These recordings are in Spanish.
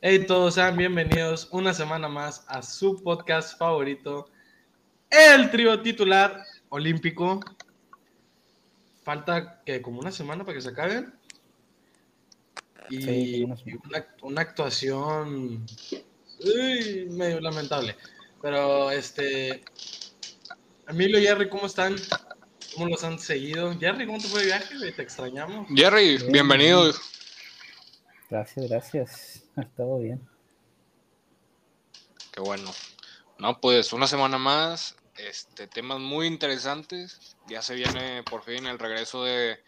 Hey, todos sean bienvenidos una semana más a su podcast favorito, el trío titular olímpico. Falta que como una semana para que se acaben. Y Sí, una actuación uy, medio lamentable. Pero este. Emilio, Jerry, ¿cómo están? ¿Cómo los han seguido? Jerry, ¿cómo te fue el viaje? Te extrañamos. Jerry, Bien, bienvenido. Gracias, gracias. Estado bien. Qué bueno. No, pues una semana más, este, temas muy interesantes. Ya se viene por fin el regreso de,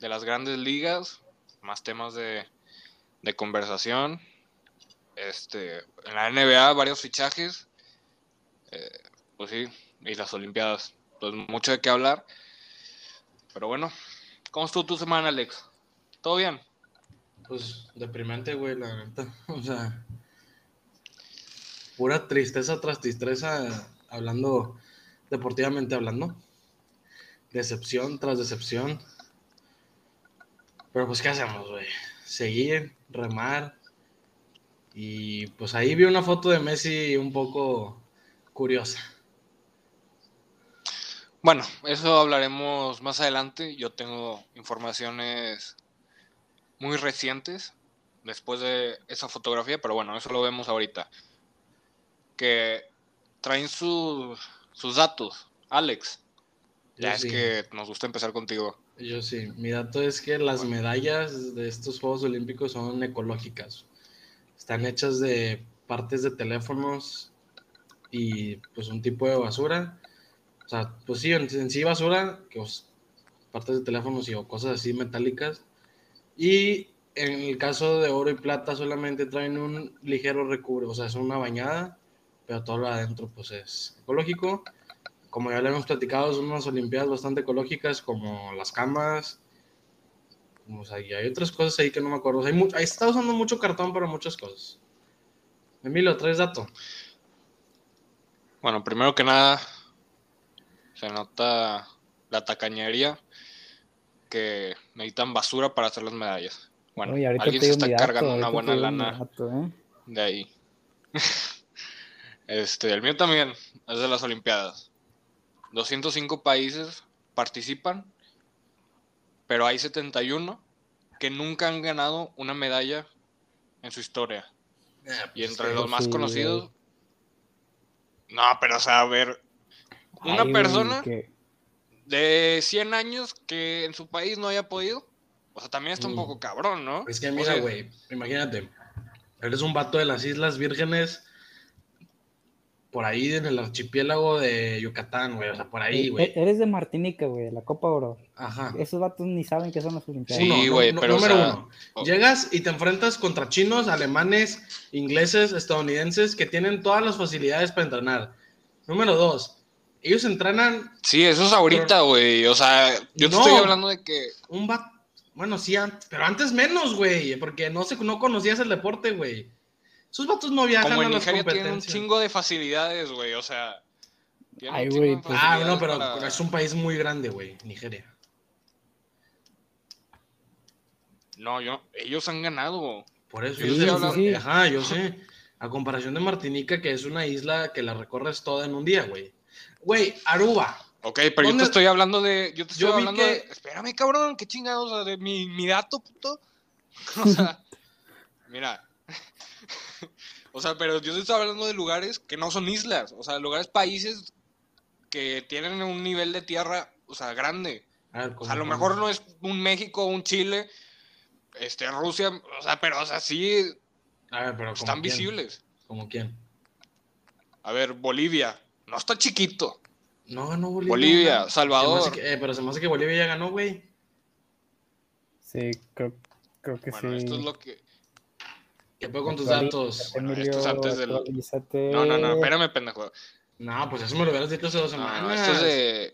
de las grandes ligas, más temas de, de conversación. Este, en la NBA varios fichajes, eh, pues sí, y las Olimpiadas. Pues mucho de qué hablar. Pero bueno, ¿cómo estuvo tu semana, Alex? ¿Todo bien? Pues deprimente, güey, la neta. O sea, pura tristeza tras tristeza, hablando, deportivamente hablando. Decepción tras decepción. Pero pues, ¿qué hacemos, güey? Seguir, remar. Y pues ahí vi una foto de Messi un poco curiosa. Bueno, eso hablaremos más adelante. Yo tengo informaciones muy recientes después de esa fotografía, pero bueno, eso lo vemos ahorita. Que traen sus, sus datos. Alex, ya es sí. que nos gusta empezar contigo. Yo sí, mi dato es que las medallas de estos Juegos Olímpicos son ecológicas. Están hechas de partes de teléfonos y pues un tipo de basura. O sea, pues sí, en, en sí basura, que pues, partes de teléfonos y o cosas así metálicas. Y en el caso de oro y plata solamente traen un ligero recubre, o sea, es una bañada, pero todo lo adentro pues es ecológico como ya le hemos platicado, son unas Olimpiadas bastante ecológicas, como las camas. O sea, y hay otras cosas ahí que no me acuerdo. O sea, hay está usando mucho cartón para muchas cosas. Emilio, ¿traes dato? Bueno, primero que nada, se nota la tacañería que necesitan basura para hacer las medallas. Bueno, Oye, alguien se está dato, cargando una buena lana dato, ¿eh? de ahí. Este, el mío también es de las Olimpiadas. 205 países participan, pero hay 71 que nunca han ganado una medalla en su historia. Y entre los más sí, conocidos. No, pero o sea, a ver, una Ay, güey, persona que- de 100 años que en su país no haya podido, o sea, también está un Mm. poco cabrón, ¿no? Es que O mira, sea, güey, imagínate. Eres un vato de las Islas Vírgenes, por ahí en el archipiélago de Yucatán, güey. O sea, por ahí, e- güey. Eres de Martinica, güey, de la Copa Oro. Ajá. Esos vatos ni saben qué son las Olimpiadas. Sí, Uno, no- güey, no- pero, o número sea, uno. Llegas y te enfrentas contra chinos, alemanes, ingleses, estadounidenses que tienen todas las facilidades para entrenar. Número dos, ellos entrenan Sí, eso es ahorita, güey. O sea, yo te No. estoy hablando de que un va... Bueno, sí, antes, pero antes menos, güey, porque no, se, no conocías el deporte, güey. Esos vatos no viajan como a en las Nigeria tienen un chingo de facilidades, güey. O sea, Ay, güey, pues- Ah, no, pero, para- es un país muy grande, güey, Nigeria. No, yo, ellos han ganado. Por eso Sí, yo sí, sé, sí, sí. Ajá, yo sé. A comparación de Martinica, que es una isla que la recorres toda en un día, güey. Güey, Aruba. Ok, pero yo ¿Dónde- te estoy hablando de. Yo te estoy Yo hablando que- de. Espérame, cabrón, qué chingados, o sea, de mi, mi dato, puto. O sea, mira. O sea, pero yo te estoy hablando de lugares que no son islas. O sea, lugares, países que tienen un nivel de tierra, o sea, grande. A, ver, O ¿cómo- sea, a lo mejor no es un México, un Chile, este, Rusia, o sea, pero, o sea, sí A ver, pero ¿como están quién? visibles. ¿Como quién? A ver, Bolivia, no está chiquito. No ganó Bolivia. Bolivia, ¿no? Salvador. Se que- eh, pero se me hace que Bolivia ya ganó, güey. Sí, creo, creo que Bueno, sí. esto es lo que. ¿Qué puedo con tus datos? Bueno, esto es antes del-. No, no, no, espérame, pendejo. No, pues eso me lo hubieras dicho hace dos semanas. no, esto es de.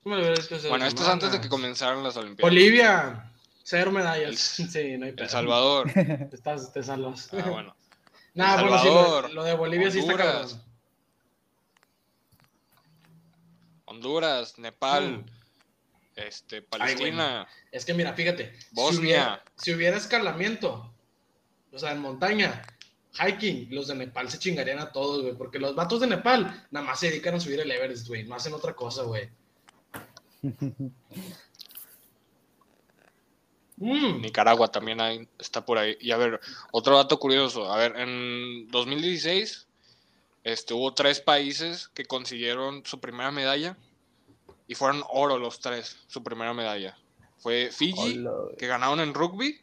Eso me lo hubieras dicho hace Bueno, esto es antes de que comenzaran las Olimpiadas. Bolivia. Cero medallas. El- sí, no hay El. Salvador. Estás, te salvas. Ah, bueno. Nah, El bueno, sí, lo, de Bolivia sí está cabrón. Honduras, Nepal, Mm. Este, Palestina. Es que mira, fíjate. Si Bosnia. hubiera, si hubiera escalamiento, o sea, en montaña, hiking, los de Nepal se chingarían a todos, güey. Porque los vatos de Nepal nada más se dedican a subir el Everest, güey. No hacen otra cosa, güey. Mm, Nicaragua también hay- está por ahí. Y a ver, otro dato curioso. A ver, en 2016 este, hubo tres países que consiguieron su primera medalla y fueron oro los tres, su primera medalla. Fue Fiji, Hola, güey. que ganaron en rugby.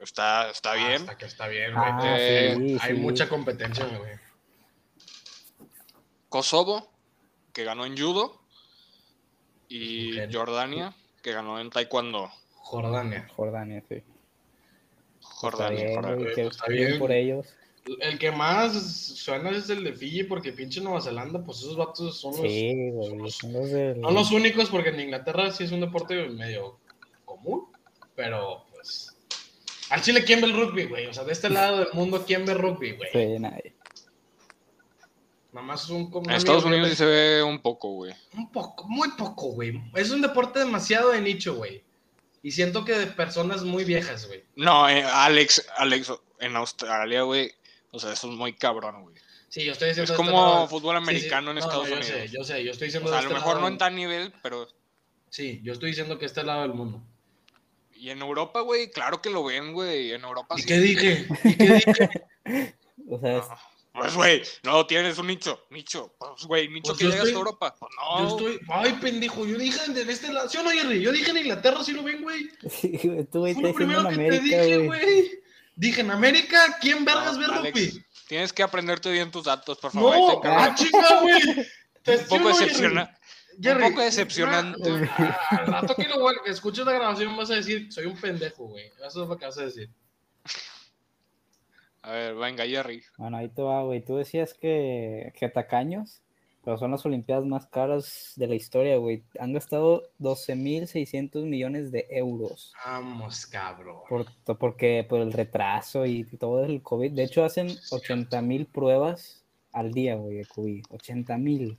Está, está bien. Hasta que está bien, güey. Ah, Eh, sí, Hay sí. mucha competencia, güey. Kosovo, que ganó en judo. Y. Jordania, que ganó en taekwondo. Jordania. Jordania, sí. Jordania, está bien, Jordania. que Está bien por ellos. El que más suena es el de Fiji, porque pinche Nueva Zelanda, pues esos vatos son los, Sí, güey. Son los del... no los únicos, porque en Inglaterra sí es un deporte medio común, pero pues. Al Chile, ¿quién ve el rugby, güey? O sea, de este lado del mundo, ¿quién ve rugby, güey? Sí, nadie. Nada más un como En Estados Unidos sí se ve un poco, güey. Un poco, muy poco, güey. Es un deporte demasiado de nicho, güey. Y siento que de personas muy viejas, güey. No, eh, Alex, Alex, en Australia, güey. O sea, eso es muy cabrón, güey. Sí, yo estoy Es diciendo. de este como lado- fútbol Sí, sí. americano en No, Estados yo Unidos. sé, yo sé, yo estoy O diciendo. sea, a lo este mejor lado- no en tal nivel, pero. Sí, yo estoy diciendo que este lado del mundo. Y en Europa, güey, claro que lo ven, güey. En Europa ¿Y sí. qué dije? ¿Y qué dije? O sea, es- No, Pues, güey, no tienes un nicho, nicho. Pues, güey, nicho Pues que llegas a Europa. Pues no. Yo estoy. Ay, pendejo, yo dije de este lado. ¿Sí o no, Jerry? Yo dije en Inglaterra, sí lo ven, güey. sí, güey, tú, primero en que te dije, güey. Dije en América, ¿quién vergas No, ve rugby? Tienes que aprenderte bien tus datos, por favor. No, ah, chinga, güey. Te- un ¿sí o poco decepcionante. Jerry, Un poco decepcionante. ah, Al rato que lo escuches la grabación vas a decir, soy un pendejo, güey. Eso es lo que vas a decir. A ver, venga, Jerry. Bueno, ahí te va, güey. Tú decías que, que tacaños, pero son las Olimpiadas más caras de la historia, güey. Han gastado 12.600 millones de euros. Vamos, cabrón. Por, porque por el retraso y todo el COVID. De hecho, hacen 80.000 pruebas al día, güey, de COVID. 80.000.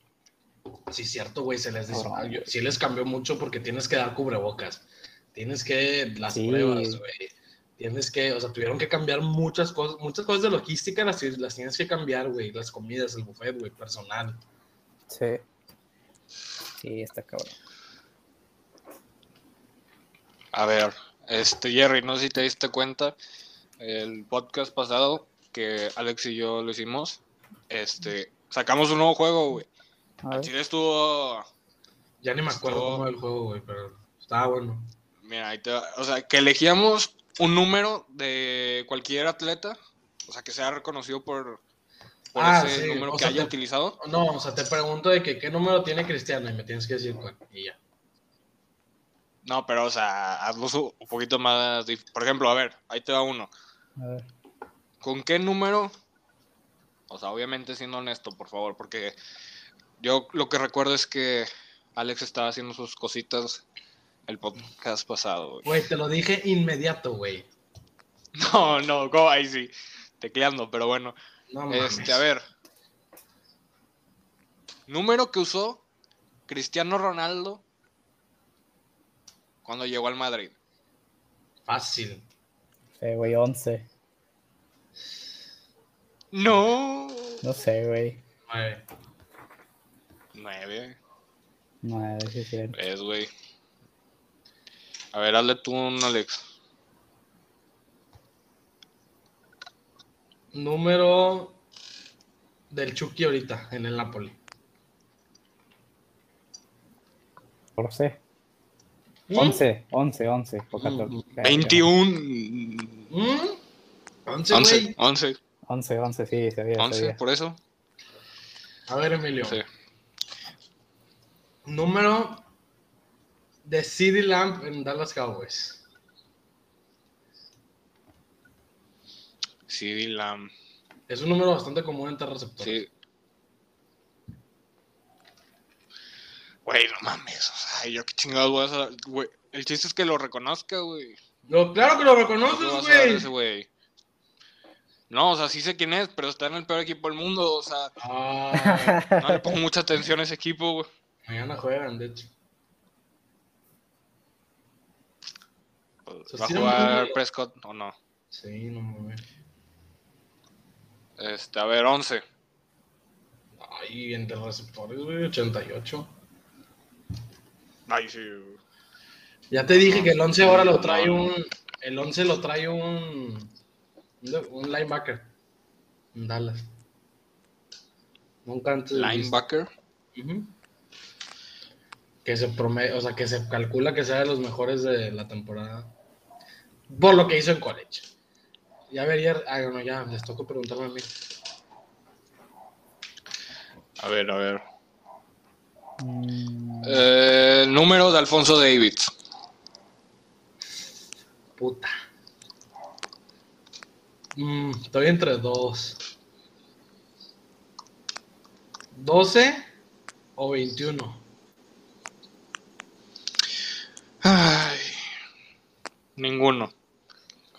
Sí, cierto, güey, se les yo- sí les cambió mucho porque tienes que dar cubrebocas. Tienes que las Sí. pruebas, güey. Tienes que, o sea, tuvieron que cambiar muchas cosas, muchas cosas de logística las, las tienes que cambiar, güey. Las comidas, el buffet, güey, personal. Sí. Sí, está cabrón. A ver, este Jerry, no sé si te diste cuenta, el podcast pasado que Alex y yo lo hicimos, este, sacamos un nuevo juego, güey. Chile estuvo, Ya ni me acuerdo Estuvo- cómo era el juego, güey, pero estaba bueno. mira, ahí te va. o sea, que elegíamos un número de cualquier atleta, o sea, que sea reconocido por, por Ah, ese sí, número o que sea, haya te- utilizado. No, o sea, te pregunto de que qué número tiene Cristiano y me tienes que decir cuál. Y ya. No, pero, o sea, hazlo un poquito más, por ejemplo, a ver, ahí te va uno. A ver. ¿Con qué número? O sea, obviamente siendo honesto, por favor, porque yo lo que recuerdo es que Alex estaba haciendo sus cositas el podcast pasado. güey. Güey, te lo dije inmediato, güey. No, no, go ahí sí, tecleando, pero bueno. No mames. Este, a ver. Número que usó Cristiano Ronaldo cuando llegó al Madrid. Fácil. Sí, güey, 11. No. No sé, güey. Nueve. Nueve. 9, sí, cierto. Es, güey. A ver, hazle tú un Alex. Número del Chucky ahorita en el Napoli. Por C. ¿Mm? 11, 11, 11 o 14. Mm, Ya, 21. ¿Mm? Once, 11, güey. 11, ya. 11, 11, sí, sabía, 11, sabía. por eso. A ver, Emilio. Sí. Número de CD Lamp en Dallas Cowboys. CD Lamb. Es un número bastante común entre receptores. Sí. Güey, no mames. O sea, yo qué chingados voy a. Güey, el chiste es que lo reconozca, güey. No, claro que lo ¿Qué reconoces, güey? No, o sea, sí sé quién es, pero está en el peor equipo del mundo. O sea, Ah, no le pongo mucha atención a ese equipo, güey. mañana juegan, de hecho. Pues, Se ¿Va a jugar. Prescott o no? Sí, no mames. Este, a ver, 11. Ay, entre receptores, güey, 88. Ay, sí. Ya te dije que el 11 ahora lo trae No. un. El 11 lo trae un. Un linebacker. En Dallas. Nunca antes. Linebacker. Ujú. Que se promete, o sea, que se calcula que sea de los mejores de la temporada. Por lo que hizo en college. Ya vería. Ah, bueno, ya, les toca preguntarme a mí. A ver, a ver. Mm, Eh, número de Alfonso Davids. Puta. Mm, estoy entre dos. ¿12 o 21? Ay. Ninguno.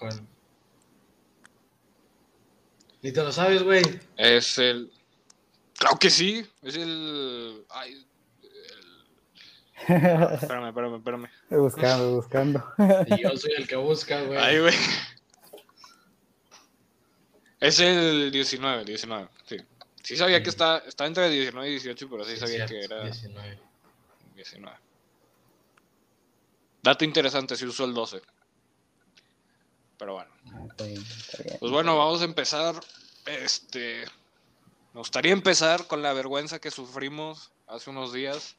Bueno. Ni te lo sabes, güey. Es el. Claro que sí. Es el. Ay. el- Espérame, espérame, espérame. buscando, buscando. Y yo soy el que busca, güey. Ay, güey. Es el 19, 19. Sí. Sí sabía que está, está entre 19 y 18, pero sí Sí, sabía cierto, que era 19. 19. Dato interesante, si usó el 12. Pero bueno. Está bien, está bien. Pues bueno, vamos a empezar. Este. Me gustaría empezar con la vergüenza que sufrimos hace unos días.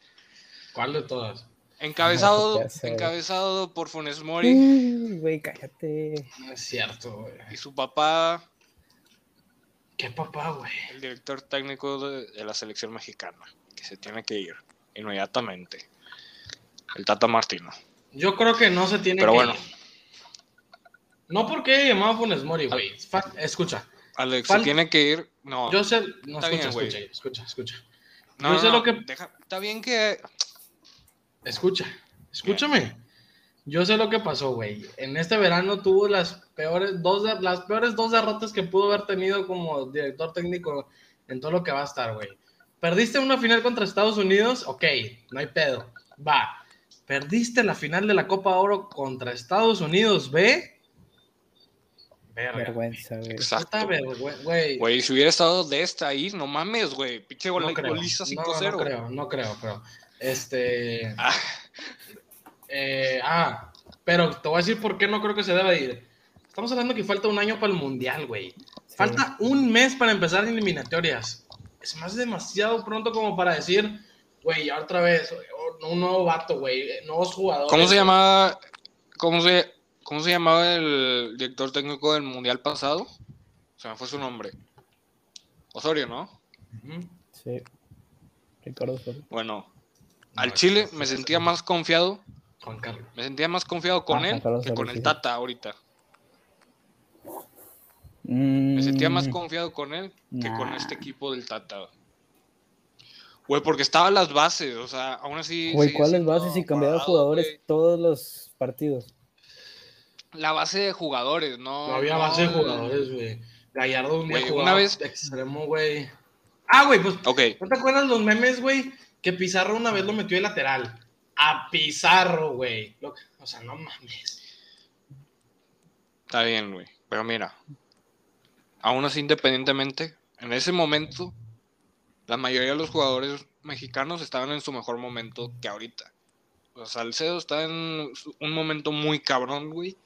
¿Cuál de todas? Encabezado, encabezado por Funes Mori Uy, güey, cállate. No es cierto, güey. y su papá, ¿Qué papá, güey? el director técnico de, de la selección mexicana, que se tiene que ir inmediatamente. El Tata Martino. Yo creo que no se tiene Pero que bueno. ir. No porque llamaba Funes Mori, güey. Escucha. Alex, Fal- se tiene que ir. No, Yo sé. No, escucha, bien, escucha, escucha, escucha. no, yo sé no, lo que- deja- está bien que. Escucha. Escúchame. Yo sé lo que pasó, güey. En este verano tuvo las peores dos, de- las peores dos derrotas que pudo haber tenido como director técnico en todo lo que va a estar, güey. Perdiste una final contra Estados Unidos, ok, no hay pedo. Va. Perdiste la final de la Copa Oro contra Estados Unidos, ¿ve? Verga. Vergüenza, güey. Exacto. Vergüenza, güey. Güey, si hubiera estado de esta ahí, no mames, güey. Pinche gol No creo. goliza No, 5-0. no creo, no creo, pero. Este. Ah, eh, ah, pero te voy a decir por qué no creo que se deba de ir. Estamos hablando que falta un año para el mundial, güey. Sí. Falta un mes para empezar eliminatorias. Es más demasiado pronto como para decir, güey, ya otra vez, un nuevo vato, güey, nuevos jugadores. ¿Cómo se llamaba? ¿Cómo se, ¿Cómo se llamaba el director técnico del mundial pasado? Se me fue su nombre. Osorio, ¿no? Sí. Ricardo Osorio. Bueno, No, al Chile me sentía más confiado. Juan Carlos. Me sentía más confiado con Ah, él Carlos que con el sí. Tata ahorita. Me sentía más Mm, confiado con él que con este equipo del Tata. Güey, porque estaban las bases, o sea, aún así. Güey, ¿cuáles bases y cambiaba parado, jugadores todos los partidos? La base de jugadores, no. No había no base de jugadores, güey. Gallardo un día jugaba una vez- de extremo, güey. Ah, güey, pues Ok, ¿No te acuerdas los memes, güey? Que Pizarro una vez lo metió de lateral. A Pizarro, güey. O sea, no mames. está bien, güey. Pero mira, aún así, independientemente, en ese momento, la mayoría de los jugadores mexicanos estaban en su mejor momento que ahorita. O sea, Salcedo está en un momento muy cabrón, güey.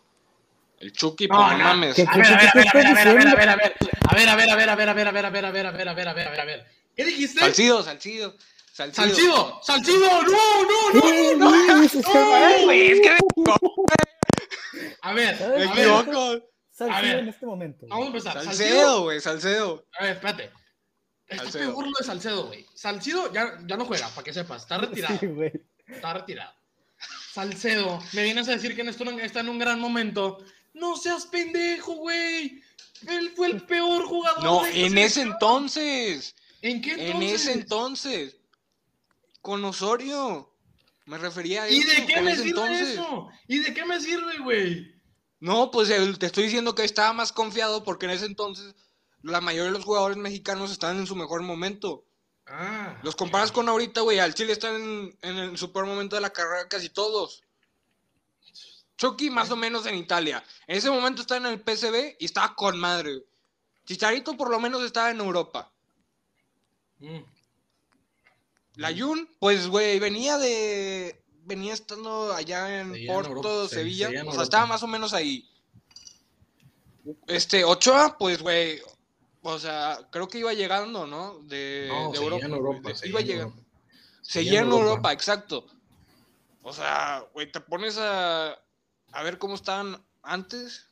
El Chucky, No, pues no mames. ¿Qué- A ver, a ver, a ver, a ¿Qué ver, a ver, a ver, a ver, a ver. A ver, a ver, a ver, a ver, a ver, a ver, a ver, a ver, a ver, a ver, a ver, a ver, a ver. ¿Qué dijiste? Salcido, Salcido. Salcido. Salcido, Salcido, no, no, no, ¿Qué no, no. es que A ver, me a ver, equivoco. Ver, en este momento. vamos a empezar. Salcido, Salcedo, güey, Salcedo. a ver, espérate. Está Salcedo. peor lo de Salcedo, güey. Salcido ya, ya no juega, para que sepas. Está retirado. Está retirado. Salcedo, me vienes a decir que en esto está en un gran momento. No seas pendejo, güey. Él fue el peor jugador. No, de en ese entonces. ¿En qué entonces? En ese entonces. Con Osorio. Me refería a ¿Y eso. de qué en me sirve entonces. eso? ¿Y de qué me sirve, güey? No, pues te estoy diciendo que estaba más confiado porque en ese entonces la mayoría de los jugadores mexicanos estaban en su mejor momento. Ah. Los comparas con ahorita, güey. Al Chile están en, en el super momento de la carrera casi todos. Chucky más o menos en Italia. En ese momento estaba en el PSV y estaba con madre. Chicharito por lo menos estaba en Europa. Mm. La Jun, pues, güey, venía de. Venía estando allá en Porto, Europa, Sevilla. o sea, estaba más o menos ahí. Este, Ochoa, pues, güey. O sea, creo que iba llegando, ¿no? De, No, de Europa. en Europa. de- iba llegando. Europa. Seguía en Europa. exacto. O sea, güey, te pones a, a ver cómo estaban antes.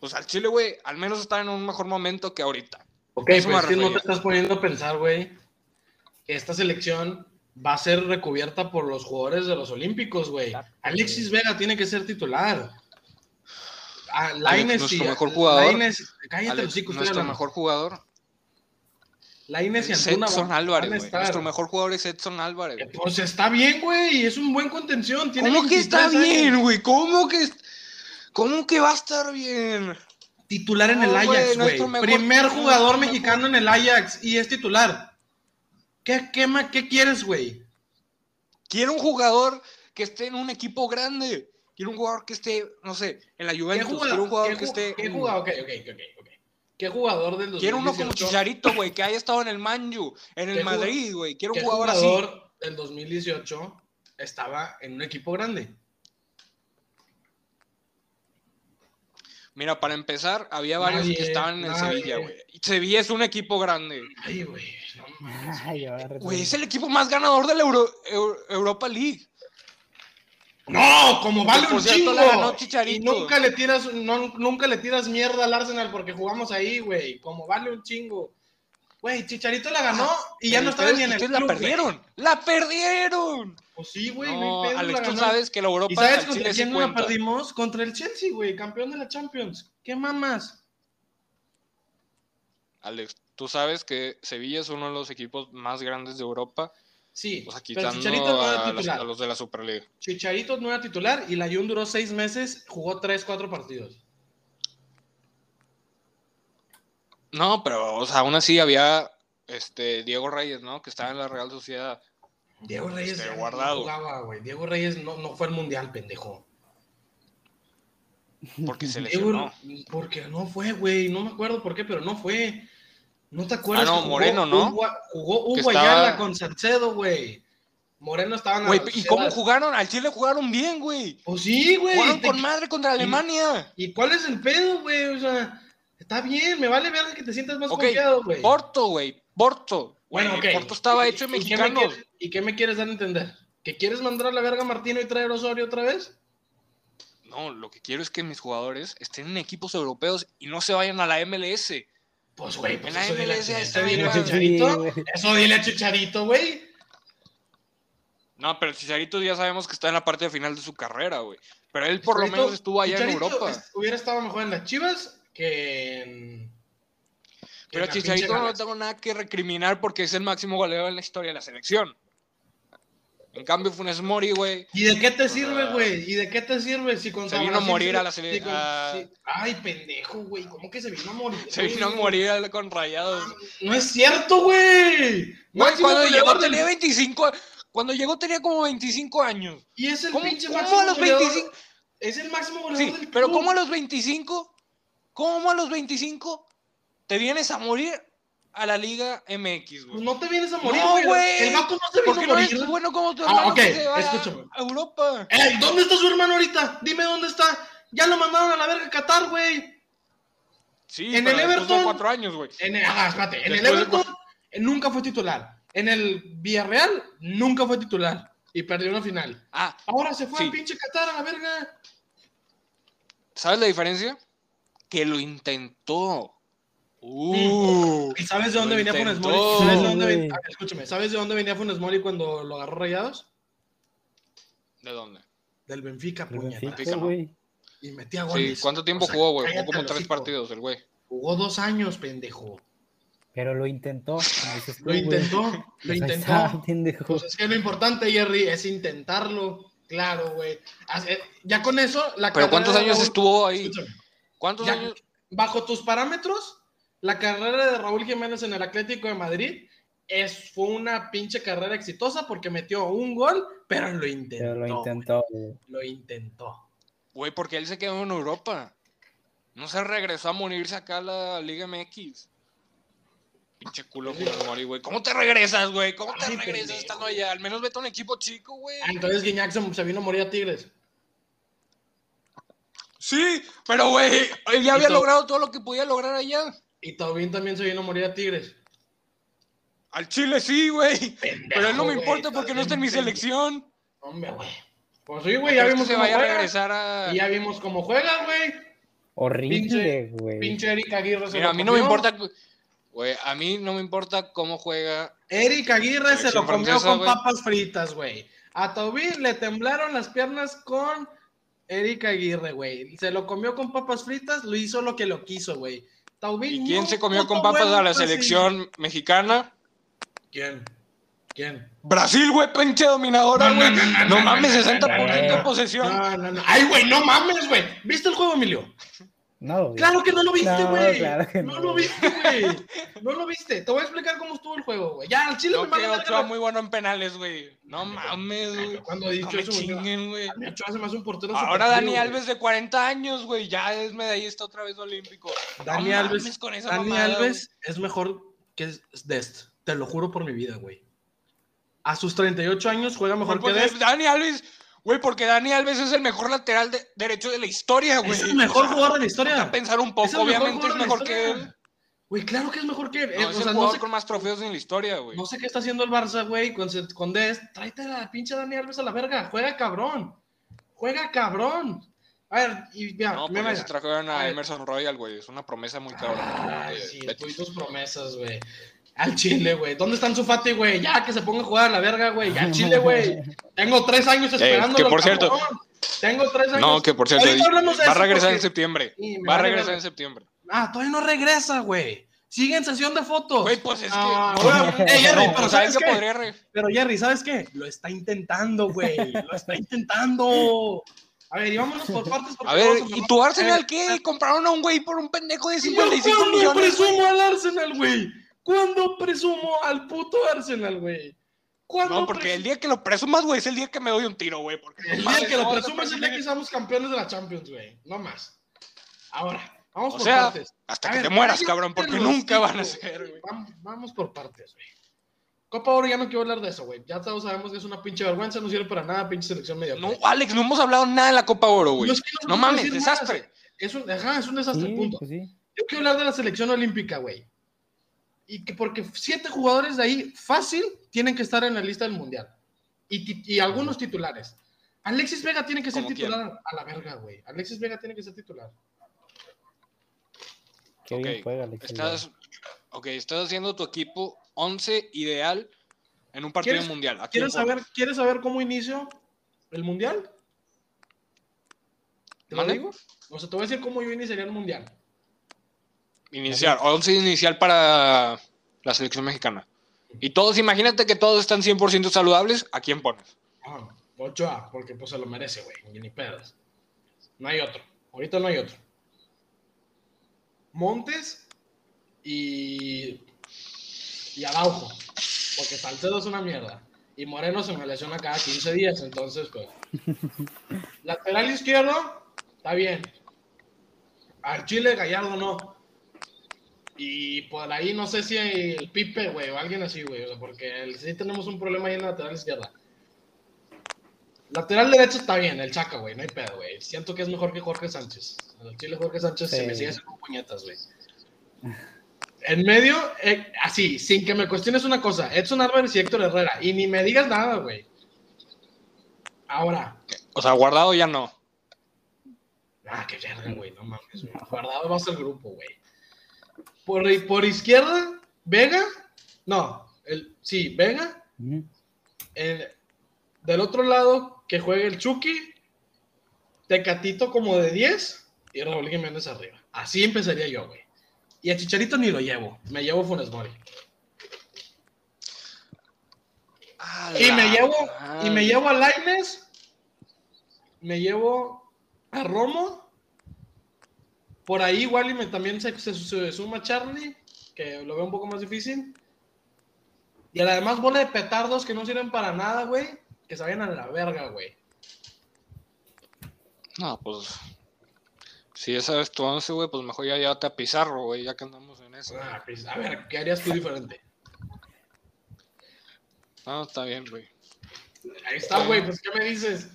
Pues al Chile, güey, al menos estaban en un mejor momento que ahorita. Ok, Eso pero me es que no te estás poniendo a pensar, güey, que esta selección va a ser recubierta por los jugadores de los Olímpicos, güey. Alexis Vega tiene que ser titular. Ah, Alex, Lainez nuestro y- mejor jugador. Lainez- cállate, Alex, los chicos, nuestro mejor jugador Lainez y Antuna Edson van- Álvarez, van a güey. estar. Nuestro mejor jugador es Edson Álvarez. Eh, Pues está bien, güey, es un buen contención. Tiene ¿Cómo que está 23 años. bien, güey? ¿Cómo que, ¿Cómo que va a estar bien? Titular en No, el güey, Ajax, güey. Primer jugador mejor- mexicano en el Ajax y es titular. ¿Qué, qué, qué quieres, güey? Quiero un jugador que esté en un equipo grande. Quiero un jugador que esté, no sé, en la ¿Qué Juventus. Quiero un jugador qué que esté. ¿Qué jugador? Ok, ok, ok, ok. ¿Qué jugador del 2018? Quiero uno como Chicharito, güey, que haya estado en el Manju, en ¿Qué el Madrid, güey. Quiero un ¿Qué jugador, jugador así. del 2018 estaba en un equipo grande? Mira, para empezar, había varios Nadie, que estaban en el nadie. Sevilla, güey. Y Sevilla es un equipo grande. Ay, güey. No mames. Ay, ahora Güey, es el equipo más ganador de la Euro- Eu- Europa League. No, como vale un cierto, chingo. la ganó Y nunca le tiras, no, nunca le tiras mierda al Arsenal porque jugamos ahí, güey. Como vale un chingo. Güey, Chicharito la ganó y ya no estaba ni en el ustedes club, la perdieron. ¡La perdieron! Pues sí, güey. no, Alex, la tú ganó. sabes que la Europa ¿Y sabes contra quién no la perdimos? Contra el Chelsea, güey, campeón de la Champions. ¿Qué mamas? Alex, tú sabes que Sevilla es uno de los equipos más grandes de Europa. Sí, O sea, pero Chicharito no era titular. a los de la Superliga. Chicharito no era titular y la Jun duró seis meses, jugó tres, cuatro partidos. No, pero, o sea, aún así había este Diego Reyes, ¿no? Que estaba en la Real Sociedad. Diego Reyes Este, ya no guardado. jugaba, güey. Diego Reyes no, no fue al mundial, pendejo. Porque se Diego, lesionó. porque no fue, güey. No me acuerdo por qué, pero no fue. ¿No te acuerdas? Ah, no, que jugó Moreno, ¿no? Hugo, jugó Hugo estaba- Ayala con Salcedo, güey. Moreno estaba en la Güey, ¿y cómo jugaron? Al Chile jugaron bien, güey. Pues sí, güey. Jugaron Te- con madre contra Alemania. ¿Y cuál es el pedo, güey? O sea, está bien, me vale ver que te sientas más confiado, güey. Porto, güey. Porto. Bueno, ok. Porto estaba ¿Y- hecho de y qué me mexicanos. quieres- ¿Y qué me quieres dar a entender? ¿Que quieres mandar a la verga a Martino y traer a Osorio otra vez? No, lo que quiero es que mis jugadores estén en equipos europeos y no se vayan a la MLS. Pues, güey, pues En la eso dile, eso dile a está Chicharito. Eso dile a Chicharito, güey. No, pero Chicharito ya sabemos que está en la parte final de su carrera, güey. Pero él por lo menos estuvo allá en Europa. hubiera estado mejor en las Chivas que en. que Pero en Chicharito no tengo nada que recriminar porque es el máximo goleador en la historia de la selección. En cambio, Funes Mori, güey. ¿Y de qué te sirve, güey? ¿Y de qué te sirve si con se vino a morir a la sele- a- Ay, pendejo, güey. ¿Cómo que se vino a morir? Se vino a morir con rayados. No es cierto, güey. Cuando llegó del- tenía 25. Cuando llegó tenía como 25 años. Y es el ¿Cómo, pinche cómo máximo a los goleador. 25? Es el máximo goleador Sí, del pero club. ¿cómo a los 25? ¿Cómo a los 25 te vienes a morir a la Liga MX, Pues güey? no te vienes a morir, No, güey. güey. El vato no se vino a no morir. eres bueno como tu Ah, hermano ok, que se va escúchame. a Europa. ¿dónde está su hermano ahorita? Dime dónde está. Ya lo mandaron a la verga a Qatar, güey. Sí, En pero el de Everton- cuatro años, güey. En el, ah, espérate, en el Después Everton nunca fue titular. En el Villarreal nunca fue titular. Y perdió una final. Ah, Ahora se fue Sí. al pinche Qatar a la verga. ¿sabes la diferencia? Que lo intentó. Uh, ¿Y sabes de dónde venía Funes Mori? ¿Sabes de dónde venía? Escúchame, ¿sabes de dónde venía Funes Mori cuando lo agarró Rayados? ¿De dónde? Del Benfica, El puñeta. Benfica, güey. Y metía Sí, goles. ¿cuánto tiempo O sea, jugó, güey? Jugó como tres hocico. partidos el güey. Jugó dos años, pendejo. Pero lo intentó. dices Lo intentó, lo Pues intentó. Pues es que lo importante, Jerry, es intentarlo. Claro, güey. Hace- Ya con eso, la Pero ¿cuántos años Raúl- estuvo ahí? Escúchame, ¿Cuántos ya- años? bajo tus parámetros, la carrera de Raúl Jiménez en el Atlético de Madrid es, fue una pinche carrera exitosa porque metió un gol, pero lo intentó. Pero lo intentó, güey. Lo intentó. Güey, porque él se quedó en Europa. No se regresó a morirse acá a la Liga MX. Pinche culo Funes Mori, güey. ¿Cómo te regresas, güey? ¿Cómo te Ay, regresas pendejo. estando allá? Al menos vete a un equipo chico, güey. Ah, entonces Guiñac se, se vino a morir a Tigres. Sí, pero, güey, él ya había logrado todo lo que podía lograr allá. Y Taubín también se vino a morir a Tigres. Al Chile sí, güey. Pero él no me importa porque no está en mi selección. Hombre, güey. Pues sí, güey, ya ¿Crees que vimos se cómo vaya a juega. regresar a... Y ya vimos cómo juega, güey. Horrible, güey. Pinche Eric Aguirre se Mira, lo a mí no me comió. importa... Güey, a mí no me importa cómo juega. Eric Aguirre se lo comió francesa, con papas fritas, güey. A Taubín le temblaron las piernas con Eric Aguirre, güey. Se lo comió con papas fritas, lo hizo lo que lo quiso, güey. Taubín ¿Y quién se comió con papas a la selección mexicana? ¿Quién? ¿Quién? Brasil, güey, pinche dominadora, No, güey. no, no, No no, mames, no, no, 60% no, de posesión. No, no, no. Ay, güey, no mames, güey. ¿Viste el juego, Emilio? No, güey. Claro que no lo viste, No, güey. claro no. no. lo viste, güey. No lo viste. Te voy a explicar cómo estuvo el juego, güey. Ya, al chile No me que verga Ochoa la- muy bueno en penales, güey. No mames, güey. Cuando he No dicho me eso, güey. chinguen, güey. A mí Ochoa se me hace un portero Ahora Dani. Alves de 40 años, güey. Ya es medallista otra vez olímpico. Dani No Alves, mames con esa Dani mamada, Alves es mejor que Dest. Te lo juro por mi vida, güey. A sus 38 años juega mejor Güey, que porque Dest. Dani Alves, güey, porque Dani Alves es el mejor lateral de- derecho de la historia, güey. Es el mejor O sea, jugador de la historia. a pensar un poco, obviamente es mejor que él. Güey, claro que es mejor que él. No, o es el sea, no jugador sé, con más trofeos en la historia, güey. no sé qué está haciendo el Barça, güey, con, con Dest. Tráete a la pinche Dani Alves a la verga. Juega cabrón. Juega cabrón. A ver, y mira, No, mira, pues se trajeron A. Emerson Royal, güey. Es una promesa muy cabrona. Ay, de sí, tú y tus promesas, güey. Al Chile, güey. ¿Dónde están su Fati, güey? Ya que se ponga a jugar a la verga, güey. Ya al Chile, güey. Tengo tres años esperando. Eh, que por cierto- Tengo tres años. No, que por cierto, va a regresar en septiembre. Sí, Va a regresar en septiembre. Ah, todavía no regresa, güey. Sigue en sesión de fotos. Güey, pues es que. Ah, Jerry, no, pero ¿sabes ¿sabes qué qué? podría re- Pero Jerry, ¿sabes qué? Lo está intentando, güey. Lo está intentando. A ver, y vámonos por partes. porque A ver, ¿y tu Arsenal Eh, qué? Compraron a un güey por un pendejo de ¿Yo 55 ¿Cuándo millones. güey. presumo al Arsenal, güey? ¿Cuándo presumo al puto Arsenal, güey? ¿Cuándo No, porque el día que lo presumas, güey, es el día que me doy un tiro, güey. El día que lo presumo es el día que seamos campeones de la Champions, güey. No más. Ahora, vamos O por sea, partes. hasta A que ver, te mueras, cabrón, porque nunca van a ser, güey. Vamos, vamos por partes, güey. Copa Oro ya no quiero hablar de eso, güey. Ya todos sabemos que es una pinche vergüenza, no sirve para nada, pinche selección media. No, Alex, no hemos hablado nada de la Copa Oro, güey. No, es que no No puedo mames, desastre. Es un, ajá, es un desastre, Sí, punto. pues sí. Yo quiero hablar de la selección olímpica, güey. Y que porque siete jugadores de ahí, fácil, tienen que estar en la lista del mundial. Y, y algunos titulares. Alexis Vega tiene que ser ¿Cómo titular a la verga, güey. Alexis Vega tiene que ser titular. Qué Ok, bien juega Alexis Estás, ok, estás haciendo tu equipo 11 ideal en un partido ¿Quieres- mundial. ¿A quién ¿Quieres saber, ¿Quieres saber cómo inicio el mundial? ¿Te lo digo? O sea, te voy a decir cómo yo iniciaría el mundial. Iniciar, 11 inicial para la selección mexicana. Y todos, imagínate que todos están 100% saludables, ¿a quién pones? Ah, Ochoa, porque pues se lo merece, güey. Ni pedas. No hay otro. Ahorita no hay otro. Montes y. Y Araujo. Porque Salcedo es una mierda. Y Moreno se me lesiona cada 15 días, entonces, pues. Lateral izquierdo, está bien. Al Chile Gallardo no. Y por ahí no sé si el Pipe, güey, o alguien así, güey. O sea, porque el- sí tenemos un problema ahí en la lateral izquierda. Lateral derecho está bien, el Chaca, güey, no hay pedo, güey. Siento que es mejor que Jorge Sánchez. Al Chile Jorge Sánchez se Sí. me sigue haciendo puñetas, güey. En medio, eh, así, sin que me cuestiones una cosa, Edson Álvarez y Héctor Herrera. Y ni me digas nada, güey. Ahora, O sea, guardado ya no. ah, qué verga, güey, no mames, güey. Guardado va a ser el grupo, güey. Por, por izquierda, Vega, no, el, sí, Vega. En- del otro lado, que juegue el Chucky, Tecatito como de 10 y Raúl Jiménez arriba. Así empezaría yo, güey. Y a Chicharito ni lo llevo, me llevo Funes Mori. Y me llevo, y me llevo a Laines, me llevo a Romo. Por ahí igual y me, también se, se- se suma Charlie, que lo veo un poco más difícil. Y además bola de petardos que no sirven para nada, güey. Que se vayan a la verga, güey. No, pues. Si esa es tu once, güey, pues mejor ya llévate a Pizarro, güey, ya que andamos en eso. Ah, pues, a ver, ¿qué harías tú diferente? No, está bien, güey. Ahí está, güey, pues ¿qué me dices?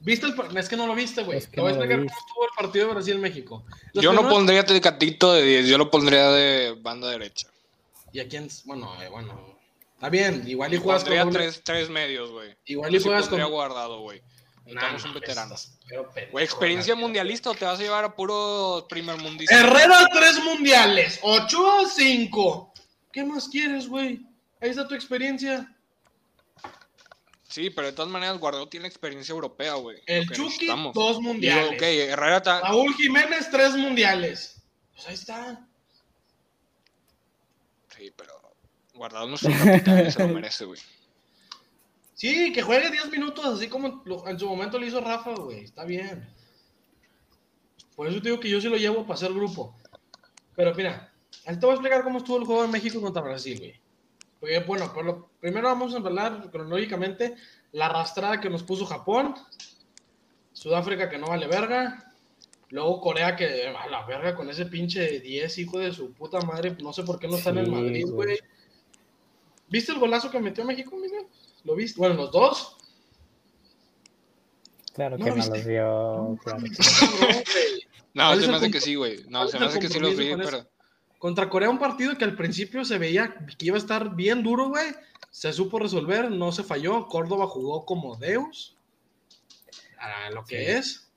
¿Viste el Es que no lo viste, güey. Es que Te voy a explicar cómo estuvo el partido de Brasil-México. Yo no pondría Tecatito de 10, yo lo pondría de banda derecha. ¿Y a quién? Bueno, eh, bueno. Está bien, igual y juegas Pondría con... tres, tres medios, güey. Igual y juegas con... guardado, güey. Nah, un mames, veterano. Güey, experiencia mundialista o te vas a llevar a puro primer mundista. Herrera, tres mundiales. Ochoa, cinco. ¿Qué más quieres, güey? Ahí está tu experiencia. Sí, pero de todas maneras, Guardado tiene experiencia europea, güey. El Chucky, dos Digo, mundiales. ok, Herrera está. Raúl Jiménez, tres mundiales. Pues ahí está. Sí, pero Guardado no es un capitán, se lo merece, güey. Sí, que juegue 10 minutos, así como en su momento lo hizo Rafa, güey. Está bien. Por eso te digo que yo sí lo llevo para hacer grupo. Pero mira, ahí te voy a explicar cómo estuvo el juego de México contra Brasil, güey. Porque, bueno, por lo, primero vamos a hablar cronológicamente la arrastrada que nos puso Japón, Sudáfrica que no vale verga, luego Corea que a la verga con ese pinche 10, hijo de su puta madre, no sé por qué no está en Madrid, güey. ¿Viste el golazo que metió México, Miguel? ¿Lo viste? Bueno, los dos. Claro ¿No que lo no viste? los vio. claro. No, ¿Cuál se me hace que sí, güey. No, se me hace que sí los vi, pero. Contra Corea, un partido que al principio se veía que iba a estar bien duro, güey. Se supo resolver, no se falló. Córdoba jugó como Deus, a lo que Sí. es.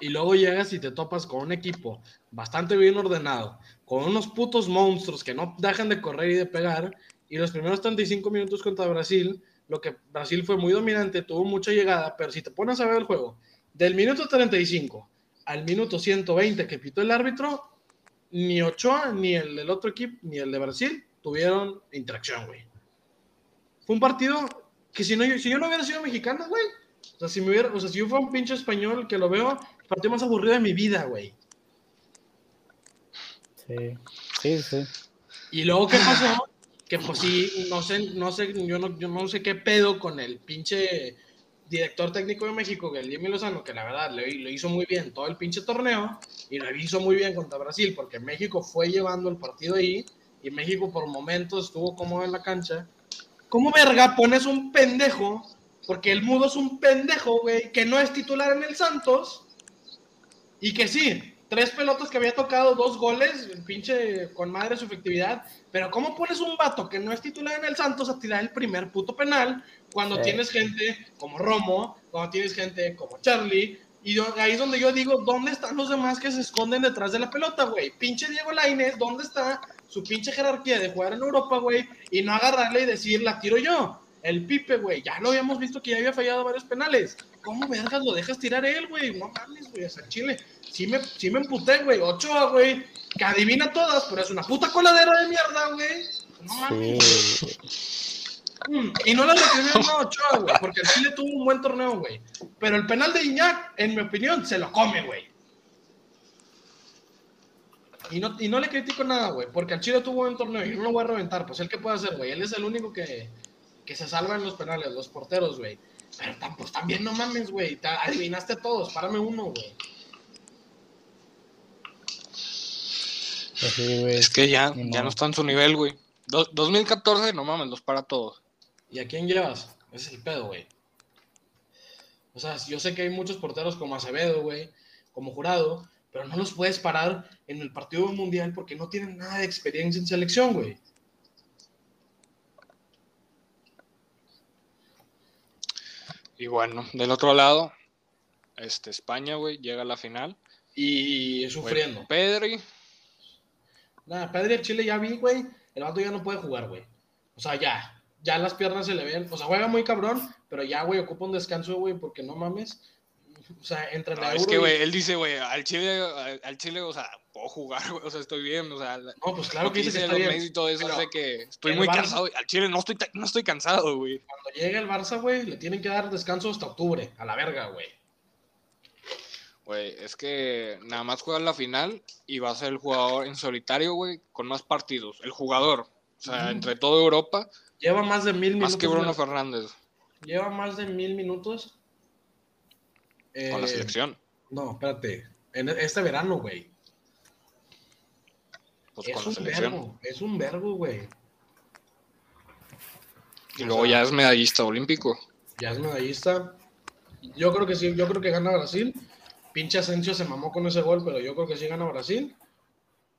Y luego llegas y te topas con un equipo bastante bien ordenado, con unos putos monstruos que no dejan de correr y de pegar. Y los primeros 35 minutos contra Brasil, lo que Brasil fue muy dominante, tuvo mucha llegada, pero si te pones a ver el juego, del minuto 35 al minuto 120 que pitó el árbitro, ni Ochoa, ni el del otro equipo, ni el de Brasil tuvieron interacción, güey. Fue un partido que si, no, si yo no hubiera sido mexicano, güey, o sea, si me hubiera, o sea, si yo fuera un pinche español que lo veo, el partido más aburrido de mi vida, güey. Sí, sí, sí. Y luego, ¿qué pasó? Que pues sí, no sé, no sé, yo no, yo no sé qué pedo con el pinche director técnico de México, que el Jimmy Lozano, que la verdad lo, lo hizo muy bien todo el pinche torneo, y lo hizo muy bien contra Brasil, porque México fue llevando el partido ahí, y México por momentos estuvo cómodo en la cancha. ¿Cómo verga pones un pendejo? Porque el mudo es un pendejo, güey, que no es titular en el Santos, y que sí, tres pelotas que había tocado, dos goles, pinche con madre su efectividad. Pero ¿cómo pones un vato que no es titular en el Santos a tirar el primer puto penal cuando Sí. tienes gente como Romo, cuando tienes gente como Charlie? Y ahí es donde yo digo, ¿dónde están los demás que se esconden detrás de la pelota, güey? Pinche Diego Lainez, ¿dónde está su pinche jerarquía de jugar en Europa, güey? Y no agarrarle y decir, la tiro yo. El Pipe, güey, ya lo habíamos visto que ya había fallado varios penales. ¿Cómo vergas lo dejas tirar él, güey? No mames, güey, sea, Chile. Sí me, sí me emputé, güey. Ochoa, güey, que adivina todas, pero es una puta coladera de mierda, güey. No mames. Sí, Mm, Y no le recrimino a Ochoa, güey, porque el Chile tuvo un buen torneo, güey. Pero el penal de Iñak, en mi opinión, se lo come, güey. Y no, y no le critico nada, güey, porque el Chile tuvo un buen torneo y no lo voy a reventar. Pues él qué puede hacer, güey. Él es el único que, que se salva en los penales, los porteros, güey. Pero pues también no mames, güey. Te adivinaste a todos, párame uno, güey. pues sí, güey. Es que ya, ya no está en su nivel, güey. Do- 2014, no mames, los para todos. ¿Y a quién llevas? Ese es el pedo, güey. O sea, yo sé que hay muchos porteros como Acevedo, güey, como jurado, pero no los puedes parar en el partido mundial porque no tienen nada de experiencia en selección, güey. Y bueno, del otro lado, este España, güey, llega a la final. Y sufriendo. Pedri, Nada, Pedri el Chile ya vi, güey. El vato ya no puede jugar, güey. O sea, ya. Ya las piernas se le ven. O sea, juega muy cabrón, pero ya, güey, ocupa un descanso, güey, porque no mames. O sea, entre no, la es Euro que, y- güey, él dice, güey, al Chile, al Chile, o sea, puedo jugar, güey, o sea, estoy bien, o sea, No, pues claro que dice que bien. y todo eso es de que estoy muy Barça- cansado, al Chile no estoy, no estoy cansado, güey. Cuando llegue el Barça, güey, le tienen que dar descanso hasta octubre. A la verga, güey. Güey, es que nada más juega la final y va a ser el jugador en solitario, güey, con más partidos. El jugador. O sea, entre toda Europa, Lleva más de mil minutos. más que Bruno. Fernández. Lleva más de mil minutos. con la Eh, selección. No, espérate. En este verano, güey. Pues Es con la un selección. vergo, es un vergo, güey. Y luego ya es medallista olímpico. Ya es medallista. Yo creo que sí, yo creo que gana Brasil. Pinche Asensio se mamó con ese gol, pero yo creo que sí gana Brasil.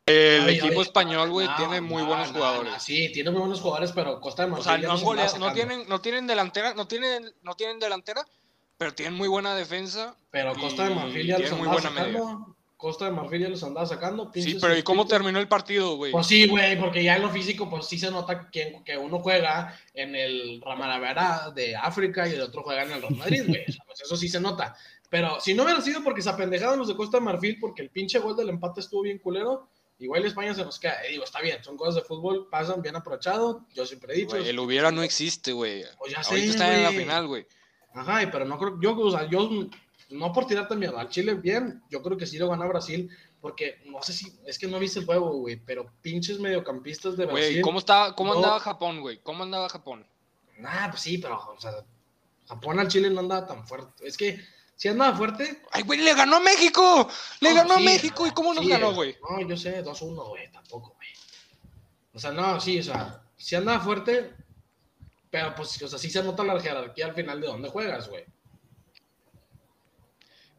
El Ay, equipo ay, español, güey, no, tiene muy no, buenos no, jugadores. no, sí, tiene muy buenos jugadores, pero Costa de O Marfil sea, no, tienen, no tienen delantera, no tienen, no tienen delantera, pero tienen muy buena defensa. Pero Costa de Marfil ya los muy buena media. Costa de Marfil ya los andaba sacando. Sí, pero ¿y cómo terminó el partido, güey? Pues sí, güey, porque ya en lo físico, pues sí se nota que, que uno juega en el Ramanavera de África y el otro juega en el Real Madrid, güey. Pues eso sí se nota. Pero si no hubiera sido porque se apendejaron los de Costa de Marfil, porque el pinche gol del empate estuvo bien culero, igual España se nos queda. Y digo, está bien, son cosas de fútbol, pasan bien aprovechado. Yo siempre he dicho. El hubiera no existe, güey. Pues ya sé, Ahorita están en la final, güey. Ajá, pero no creo, yo, o sea, yo, no por tirarte mierda al Chile bien, yo creo que sí lo gana Brasil, porque no sé si, es que no viste el juego, güey, pero pinches mediocampistas de Brasil. Güey, ¿cómo, está, ¿cómo No. andaba Japón, güey? ¿Cómo andaba Japón? Nah, pues sí, pero, o sea, Japón al Chile no andaba tan fuerte. Es que, si andaba fuerte. ¡Ay, güey, le ganó a México! ¡Le no, ganó a México! ¿Y cómo nos sí, ganó, güey? No, yo sé, 2-1, güey, tampoco, güey. O sea, no, sí, o sea, si andaba fuerte, pero pues, o sea, sí se nota la jerarquía al final de dónde juegas, güey.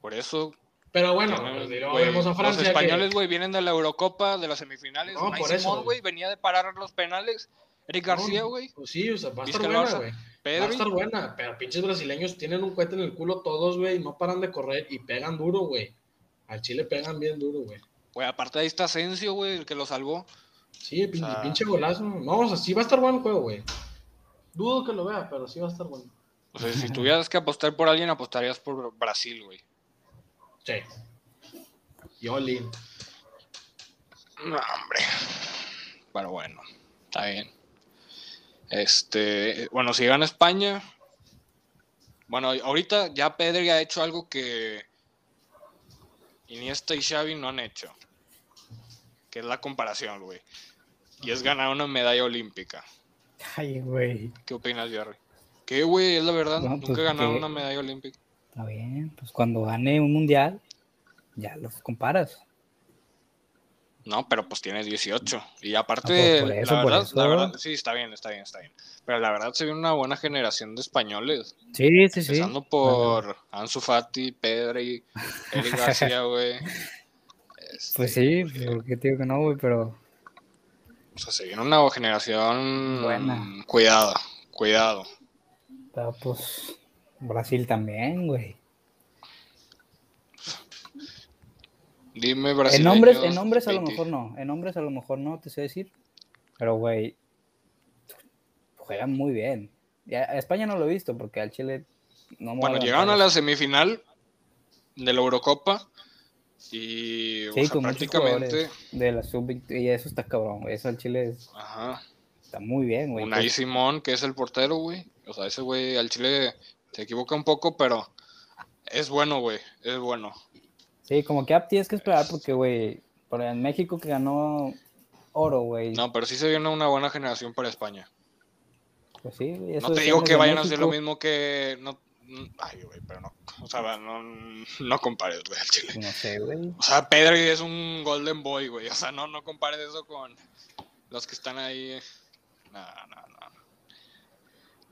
Por eso, Pero bueno, pues, vemos a Francia. los españoles, güey, vienen de la Eurocopa, de las semifinales. No, por eso, güey. venía de parar los penales. Eric García, No, güey. Pues sí, o sea, va a estar buena, güey. Va a estar buena, pero pinches brasileños tienen un cohete en el culo todos, güey, no paran de correr y pegan duro, güey. Al Chile pegan bien duro, güey. Güey, aparte ahí está Asensio, güey, el que lo salvó. Sí, pinche, sea- pinche golazo. No, o sea, sí va a estar bueno el juego, güey. Dudo que lo vea, pero sí va a estar bueno. O sea, si tuvieras que apostar por alguien, apostarías por Brasil, güey. Sí. Y Oli. No, hombre. Pero bueno, está bien. Este, bueno, si gana España. Bueno, ahorita ya Pedri ha hecho algo que Iniesta y Xavi no han hecho. Que es la comparación, güey. Y es ganar una medalla olímpica. Ay, güey. ¿Qué opinas, Jerry? ¿Qué, güey? Es la verdad. No, Nunca pues, ganaron que- una medalla olímpica. Está bien, pues cuando gane un mundial, ya los comparas. No, pero pues tienes 18. Y aparte, pues, por eso, la, verdad, eso. la verdad, sí, está bien, está bien, está bien. Pero la verdad se ve una buena generación de españoles. Sí, sí, sí. Empezando por Ansu Fati, Pedri, Eric García, güey. Este, Pues sí, porque te digo que no, güey, pero O sea, se viene una generación Buena. cuidada, cuidado. pero, pues Brasil también, güey. Dime, En Brasil. nombres, en nombres a lo mejor no, en nombres a lo mejor no, te sé decir. Pero, güey, juegan muy bien. Ya, a España no lo he visto porque al Chile no me Bueno, llegaron a la semifinal de la Eurocopa y o Sí, sea, con prácticamente. de la sub y eso está cabrón, güey. Eso al Chile es- Ajá. está muy bien, güey. Unai Pues, Simón, que es el portero, güey. O sea, ese güey al Chile se equivoca un poco, pero es bueno, güey. Es bueno. Sí, como que ah, tienes que esperar porque, güey, por en México que ganó oro, güey. No, pero sí se viene una buena generación para España. Pues sí, güey, eso No te digo que vayan a hacer lo mismo que. No, mm, ay, güey, pero no. O sea, no, no compares, güey, al Chile. No sé, güey. O sea, Pedri es un Golden Boy, güey. O sea, no, no compares eso con los que están ahí. No, no, no.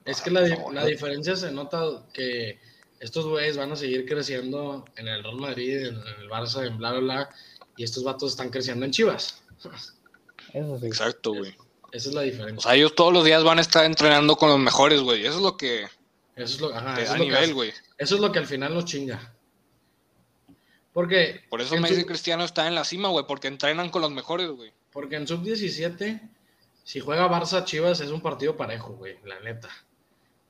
Es que la, di- por favor. la diferencia se nota que estos güeyes van a seguir creciendo en el Real Madrid, en, el Barça, en bla, bla, bla, y estos vatos están creciendo en Chivas. Eso sí. Exacto, güey. Esa es la O diferencia. sea, ellos todos los días van a estar entrenando con los mejores, güey. Eso es lo que Eso es lo, ajá, eso es lo que nivel, hace- güey. eso es lo que al final nos chinga. Porque Por eso Messi su- Cristiano está en la cima, güey, porque entrenan con los mejores, güey. Porque en sub-17, si juega Barça Chivas, es un partido parejo, güey, la neta.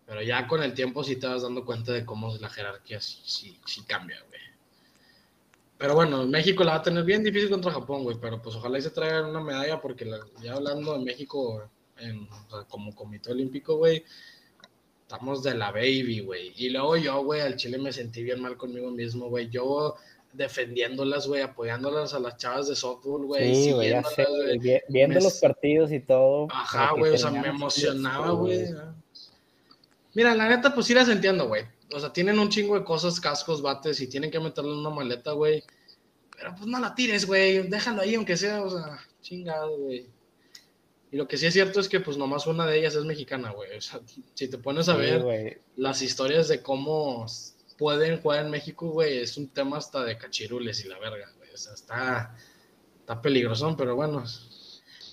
Pero ya con el tiempo sí te vas dando cuenta de cómo la jerarquía sí, sí, sí cambia, güey. Pero bueno, México la va a tener bien difícil contra Japón, güey. Pero pues ojalá y se traigan una medalla, porque la- ya hablando de México en- o sea, como comité olímpico, güey, estamos de la baby, güey. Y luego yo, güey, al Chile me sentí bien mal conmigo mismo, güey. Yo defendiéndolas, güey, apoyándolas a las chavas de softball, güey. Sí, güey, Viendo Me- los partidos y todo. Ajá, güey, o sea, me emocionaba, güey. Mira, la neta, pues sí las entiendo, güey. o sea, tienen un chingo de cosas, cascos, bates, y tienen que meterle en una maleta, güey. Pero pues no la tires, güey, déjalo ahí, aunque sea, o sea, chingado, güey. Y lo que sí es cierto es que pues nomás una de ellas es mexicana, güey. O sea, si te pones a Sí, ver las historias de cómo pueden jugar en México, güey, es un tema hasta de cachirules y la verga, güey. O sea, está, está peligrosón, pero bueno.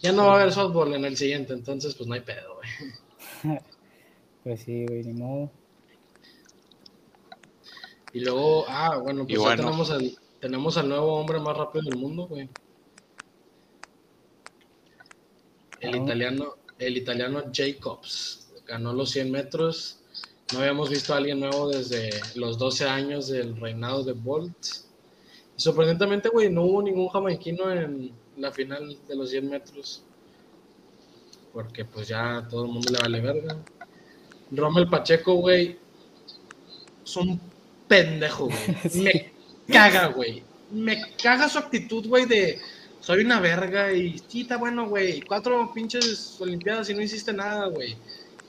Ya no va a haber softball en el siguiente, entonces pues no hay pedo, güey. Pues sí, güey, ni modo. Y luego, ah, bueno, pues ya tenemos al, tenemos al nuevo hombre más rápido del mundo, güey. El italiano, el italiano Jacobs ganó los 100 metros. No habíamos visto a alguien nuevo desde los 12 años del reinado de Bolt. Y sorprendentemente, güey, no hubo ningún jamaiquino en la final de los 100 metros. Porque pues ya todo el mundo le vale verga. Rommel Pacheco, güey, es un pendejo, güey. Me caga, güey. Me caga su actitud, güey, de soy una verga y sí, está bueno, güey. Cuatro pinches olimpiadas y no hiciste nada, güey.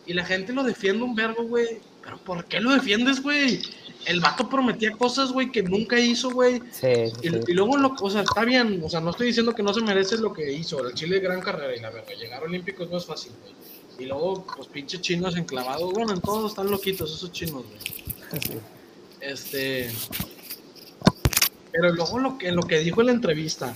Y la gente lo defiende un vergo, güey. Pero ¿por qué lo defiendes, güey? El vato prometía cosas, güey, que nunca hizo, güey. Sí, sí, Y, luego, lo, o sea, está bien, o sea, no estoy diciendo que no se merece lo que hizo, el Chile gran carrera y la verdad, llegar a Olímpicos no es fácil, güey. Y luego, pues pinches chinos enclavados, bueno, en todos están loquitos esos chinos, güey. Sí. Este. Pero luego lo que, lo que dijo en la entrevista,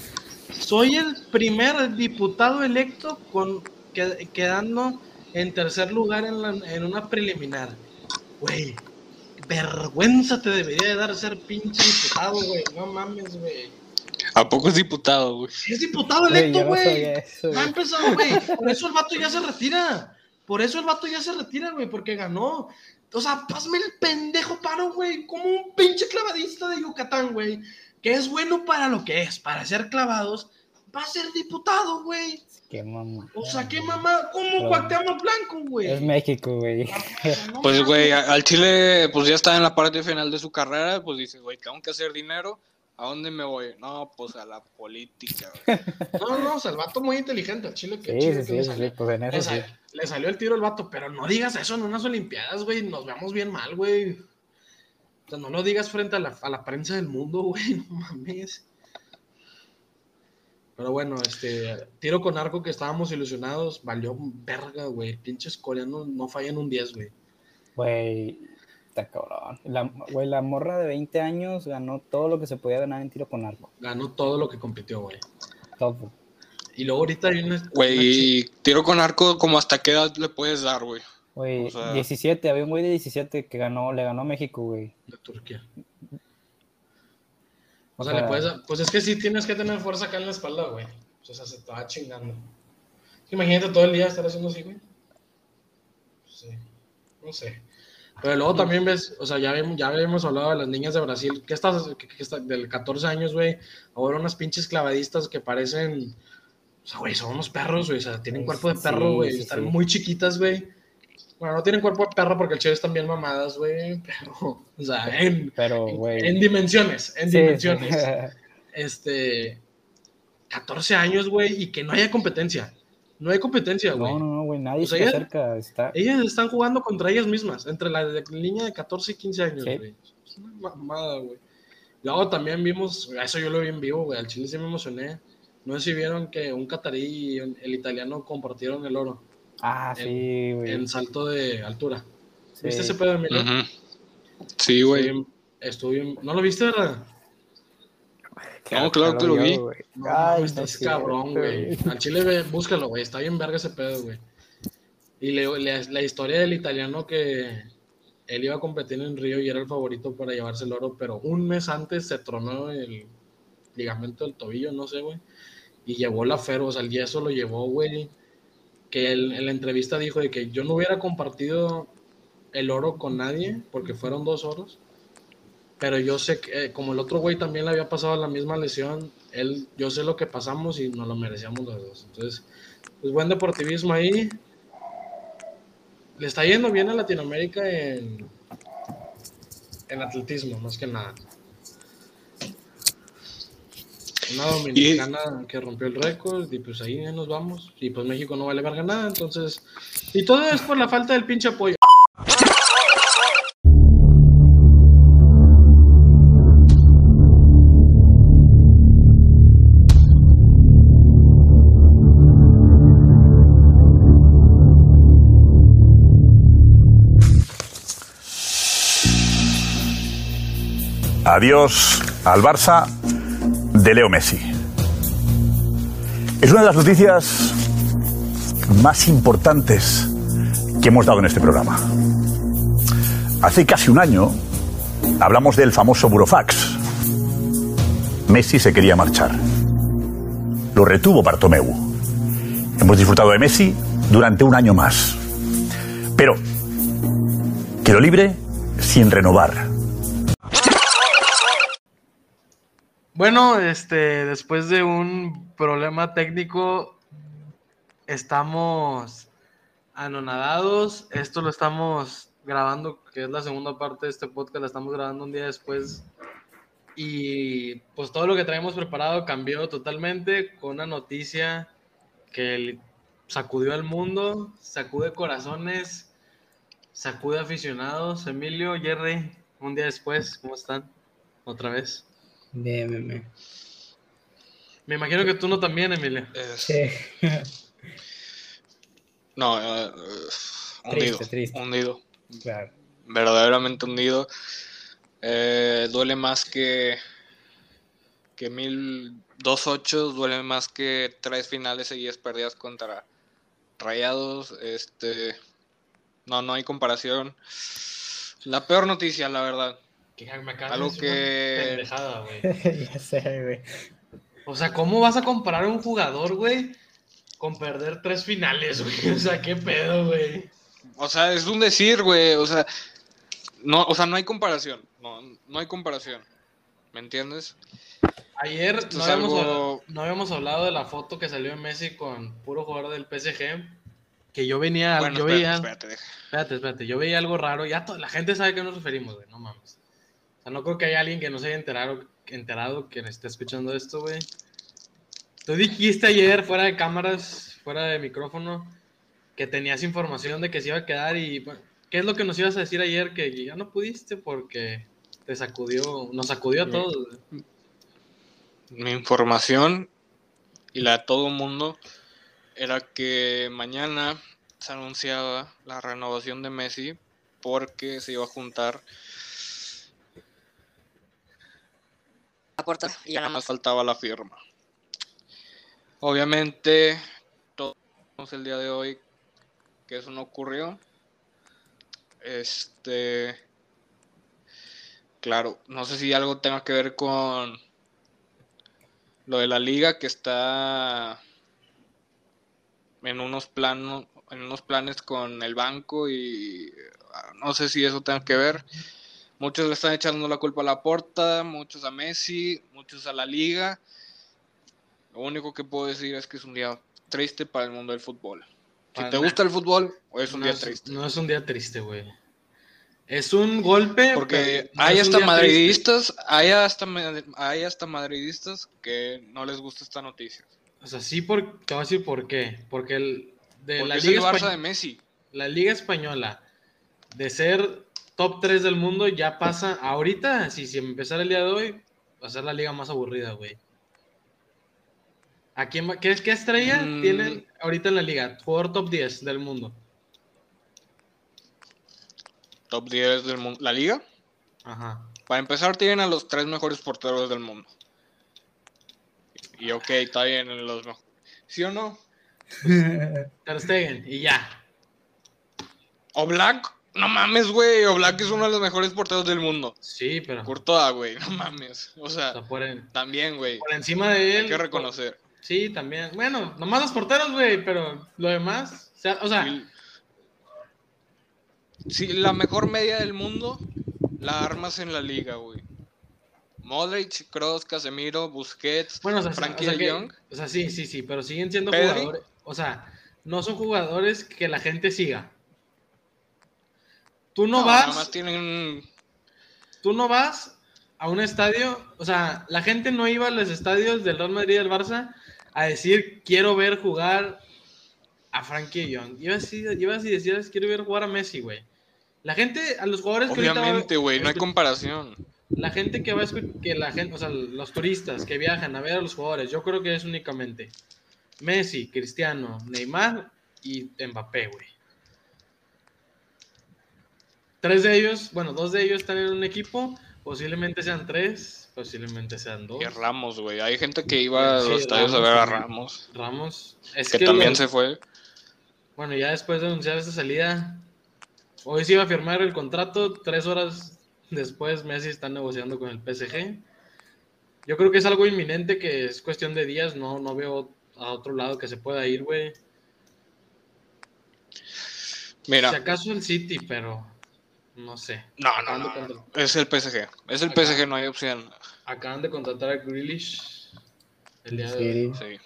soy el primer diputado electo con que- quedando en tercer lugar en, la- en una preliminar. Güey, vergüenza te debería de dar ser pinche diputado, güey. No mames, güey. ¿A poco es diputado, güey? Es diputado electo, güey. No ha empezado, güey. Por eso el vato ya se retira. Por eso el vato ya se retira, güey, porque ganó. O sea, hazme el pendejo paro, güey. Como un pinche clavadista de Yucatán, güey. Que es bueno para lo que es, para ser clavados. Va a ser diputado, güey. Qué mamá. O sea, qué mamá. ¿Cómo Pero- Cuauhtémoc Blanco, güey? Es México, güey. No Pues, güey, al Chile, pues ya está en la parte final de su carrera, pues dice, güey, tengo que hacer dinero. ¿A dónde me voy? No, pues a la política, güey. No, no, o sea, el vato muy inteligente. Al chile que Sí, chido sí, que sí, le sí, pues en Le, eso sí. sal- le salió el tiro al vato, pero no digas eso en unas Olimpiadas, güey. Nos veamos bien mal, güey. O sea, no lo digas frente a la, a la prensa del mundo, güey. No mames. Pero bueno, este tiro con arco que estábamos ilusionados, valió verga, güey. Pinches coreanos no fallan un 10, güey. Güey, está cabrón. La, güey, la morra de 20 años ganó todo lo que se podía ganar en tiro con arco. Ganó todo lo que compitió, güey. Todo. Y luego ahorita hay una. Güey, tiro con arco, como hasta qué edad le puedes dar, güey? Güey, O sea- 17, había un güey de 17 que ganó, le ganó a México, güey. de Turquía. O O sea, le puedes dar- pues es que sí tienes que tener fuerza acá en la espalda, güey. O sea, se te va chingando. Imagínate todo el día estar haciendo así, güey. Sí, no sé. Pero luego también ves, o sea, ya, ya habíamos hablado de las niñas de Brasil, que estás, que, que está- del 14 años, güey, ahora unas pinches clavadistas que parecen, o sea, güey, son unos perros, güey, o sea, tienen Sí, cuerpo de perro, güey, sí, están sí. muy chiquitas, güey. Bueno, no tienen cuerpo de perro porque el chile están bien mamadas, güey, pero, o sea, en, Pero, en- en dimensiones, en dimensiones. Este, 14 años, güey, y que no haya competencia. No hay competencia, güey. No, no, no, güey, nadie O sea, se ella- acerca. Está... Ellas están jugando contra ellas mismas, entre la de niña de 14 y 15 años, Sí. güey. Es una mamada, güey. Luego también vimos, eso yo lo vi en vivo, güey, al Chile sí me emocioné. No sé si vieron que un catarí y el, el italiano compartieron el oro Ah, sí, güey. en salto de altura. Sí. ¿Viste ese pedo de? Ujú. Sí, güey. Sí, estuvo bien- ¿No lo viste, verdad? No, claro que lo vi. güey. No, Ay, no estás es cierto, cabrón, güey. Al chile, ve, búscalo, güey. Está bien verga ese pedo, güey. Y le- le- la historia del italiano que él iba a competir en Río y era el favorito para llevarse el oro, pero un mes antes se tronó el ligamento del tobillo, no sé, güey. Y llevó la ferro, o sea, el yeso lo llevó, güey. Que él, en la entrevista dijo de que yo no hubiera compartido el oro con nadie, porque fueron dos oros. Pero yo sé que, eh, como el otro güey también le había pasado la misma lesión, él, yo sé lo que pasamos y nos lo merecíamos los dos. Entonces, pues buen deportivismo ahí. Le está yendo bien a Latinoamérica en, en atletismo, más que nada. Una dominicana que rompió el récord y pues ahí nos vamos. Y pues México no vale verga nada, entonces... Y todo es por la falta del pinche apoyo. Adiós al Barça de Leo Messi. Es una de las noticias más importantes que hemos dado en este programa. Hace casi un año hablamos del famoso Burofax. Messi se quería marchar. Lo retuvo Bartomeu. Hemos disfrutado de Messi durante un año más. Pero quedó libre sin renovar. Bueno, este, después de un problema técnico, estamos anonadados. Esto lo estamos grabando, que es la segunda parte de este podcast, la estamos grabando un día después. Y pues todo lo que traemos preparado cambió totalmente con una noticia que sacudió al mundo, sacude corazones, sacude aficionados. Emilio, Jerry, un día después, ¿cómo están? Otra vez. Bien, bien, bien. Me imagino que tú no también, Emilio. Es- Sí. No, eh, eh, hundido. Triste, triste. Hundido. Claro. Verdaderamente hundido. Eh, duele más que. Que mil. Dos ochos, duele más que tres finales seguidas perdidas contra Rayados. Este. No, no hay comparación. La peor noticia, la verdad. Que me acabas Algo de decir una que- pendejada, güey. ya sé, güey. O sea, ¿cómo vas a comparar a un jugador, güey, con perder tres finales, güey? O sea, ¿qué pedo, güey? O sea, es un decir, güey. O sea, no, o sea, no hay comparación. No, no hay comparación. ¿Me entiendes? Ayer Esto no es habíamos, algo- hablado, no habíamos hablado de la foto que salió de Messi con puro jugador del PSG. Que yo venía, Bueno, yo espérate, veía. espérate. Espérate, espérate. Yo veía algo raro. Ya la gente sabe a qué nos referimos, güey. No mames. Sea, no creo que haya alguien que no se haya enterado, enterado que esté escuchando esto, güey. Tú dijiste ayer, fuera de cámaras, fuera de micrófono, que tenías información de que se iba a quedar y... bueno, ¿Qué es lo que nos ibas a decir ayer? Que ya no pudiste porque te sacudió, nos sacudió a todos. güey. Mi información y la de todo el mundo era que mañana se anunciaba la renovación de Messi porque se iba a juntar. Puerta y ya nada más faltaba la firma. Obviamente, todos el día de hoy que eso no ocurrió. Este. Claro, no sé si algo tenga que ver con lo de la liga que está en unos planos, en unos planes con el banco y ah, no sé si eso tenga que ver. Muchos le están echando la culpa a la porta, muchos a Messi, muchos a la liga. Lo único que puedo decir es que es un día triste para el mundo del fútbol. Si te gusta el fútbol, hoy es un no día es, triste. No es un día triste, güey. Es un golpe. Porque no hay hasta madridistas, hay hasta, hay hasta madridistas que no les gusta esta noticia. O sea, sí, por, te voy a decir por qué. Porque el, de Porque la es el Liga Barça de Messi. la Liga Española, de ser top 3 del mundo, ya pasa. Ahorita, si, si empezara el día de hoy, va a ser la liga más aburrida, güey. ¿A quién qué, qué estrella Mm. tienen ahorita en la liga? Jugador top 10 del mundo. Top 10 del mundo. La liga, Ajá. para empezar, tienen a los tres mejores porteros del mundo. Y ok, está bien en los mejores. ¿Sí o no? Ter Stegen, y ya. O Black, no mames, güey. O Black es uno de los mejores porteros del mundo. Sí, pero. Courtois, güey, no mames. O o sea, por, también, güey. por encima de él. Hay que reconocer. Sí, también. Bueno, nomás los porteros, güey, pero lo demás. O sea, o sea, Y- Sí, la mejor media del mundo la armas en la liga, güey. Modric, Kroos, Casemiro, Busquets, bueno, o sea, Frankie o sea que- Jong. o sea, sí, sí, sí, pero siguen siendo Pedri. jugadores. O sea, no son jugadores que la gente siga. Tú no, vas, más tienen tú no vas a un estadio, o sea, la gente no iba a los estadios del Real Madrid y del Barça a decir quiero ver jugar a Frankie Jong. Ibas y, ibas y decías quiero ver jugar a Messi, güey. La gente, a los jugadores que Obviamente, güey, no hay comparación. la gente que va a que la gente, o sea, los turistas que viajan a ver a los jugadores, yo creo que es únicamente Messi, Cristiano, Neymar y Mbappé, güey. Tres de ellos, bueno, dos de ellos están en un equipo, Posiblemente sean tres, posiblemente sean dos. Y Ramos, güey. Hay gente que iba a los estadios a ver a. Ramos. Ramos. Es Que que también lo- se fue. Bueno, ya después de anunciar esta salida, hoy se iba a firmar el contrato, tres horas después Messi está negociando con el PSG. Yo creo que es algo inminente, que es cuestión de días, no, no veo a otro lado que se pueda ir, güey. Mira, Si acaso el City, pero no sé. no, no, Acaban de no, contra- no. Es el PSG. Es el. PSG, no hay opción. Acaban de contratar a Grealish el día de Sí. Sí.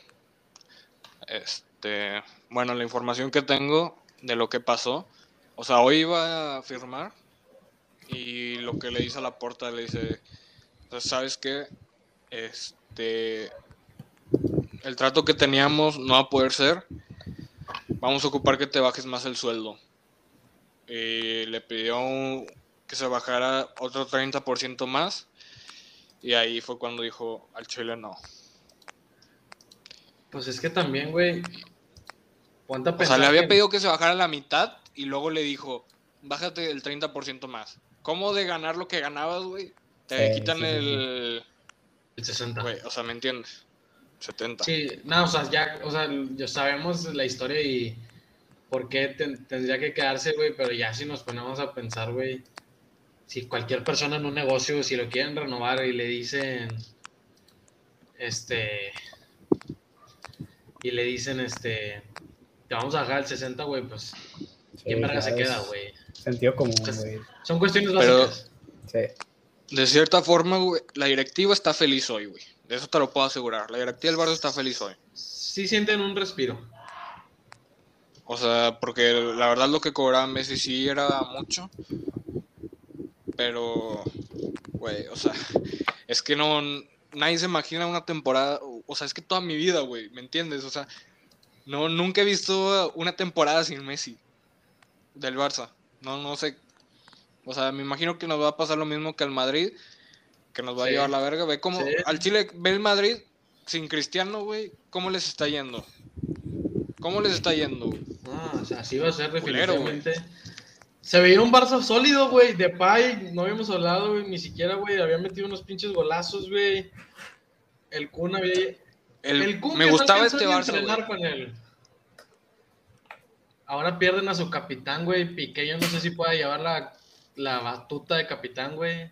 Este, bueno, la información que tengo de lo que pasó, o sea, hoy iba a firmar y lo que le dice a la puerta le dice, "Pues, ¿sabes qué? Este, el trato que teníamos no va a poder ser. Vamos a ocupar que te bajes más el sueldo. Y le pidió un- que se bajara otro 30% más. Y ahí fue cuando dijo al Chile no. Pues es que también, güey. Ponte a O sea, pensar le había que- pedido que se bajara la mitad y luego le dijo, bájate el 30% más. ¿Cómo de ganar lo que ganabas, güey? Te quitan sí, el... el 60. Güey, o sea, ¿me entiendes? 70. Sí, no, o sea, ya, o sea, ya sabemos la historia y por qué ten- tendría que quedarse, güey, pero ya si nos ponemos a pensar, güey, si cualquier persona en un negocio, si lo quieren renovar y le dicen, este, y le dicen, este, te vamos a dejar el 60, güey, pues, ¿quién Sí, verga se queda, güey? Sentido común, Pues- güey. Son cuestiones Pero- básicas. Sí. De cierta forma, güey, la directiva está feliz hoy, güey. De eso te lo puedo asegurar. La directiva del Barça está feliz hoy. Sí sienten un respiro. O sea, porque la verdad lo que cobraba Messi sí era mucho. Pero, güey, o sea, es que no, nadie se imagina una temporada, o sea, es que toda mi vida, güey, ¿me entiendes? O sea, no, nunca he visto una temporada sin Messi del Barça. No, no sé. O sea, me imagino que nos va a pasar lo mismo que al Madrid, que nos va a llevar la verga. Ve cómo, Sí. al Chile, ve el Madrid sin Cristiano, güey, ¿cómo les está yendo? ¿Cómo les está yendo? güey? O sea, así va a ser Culero, definitivamente. Se veía un Barça sólido, güey. De Pai, no habíamos hablado, güey. Ni siquiera, güey. Había metido unos pinches golazos, güey. El Kun había. El- Kun me que gustaba este Barça, entrenar con él. Ahora pierden a su capitán, güey. Piqué, yo no sé si pueda llevar la, la batuta de capitán, güey.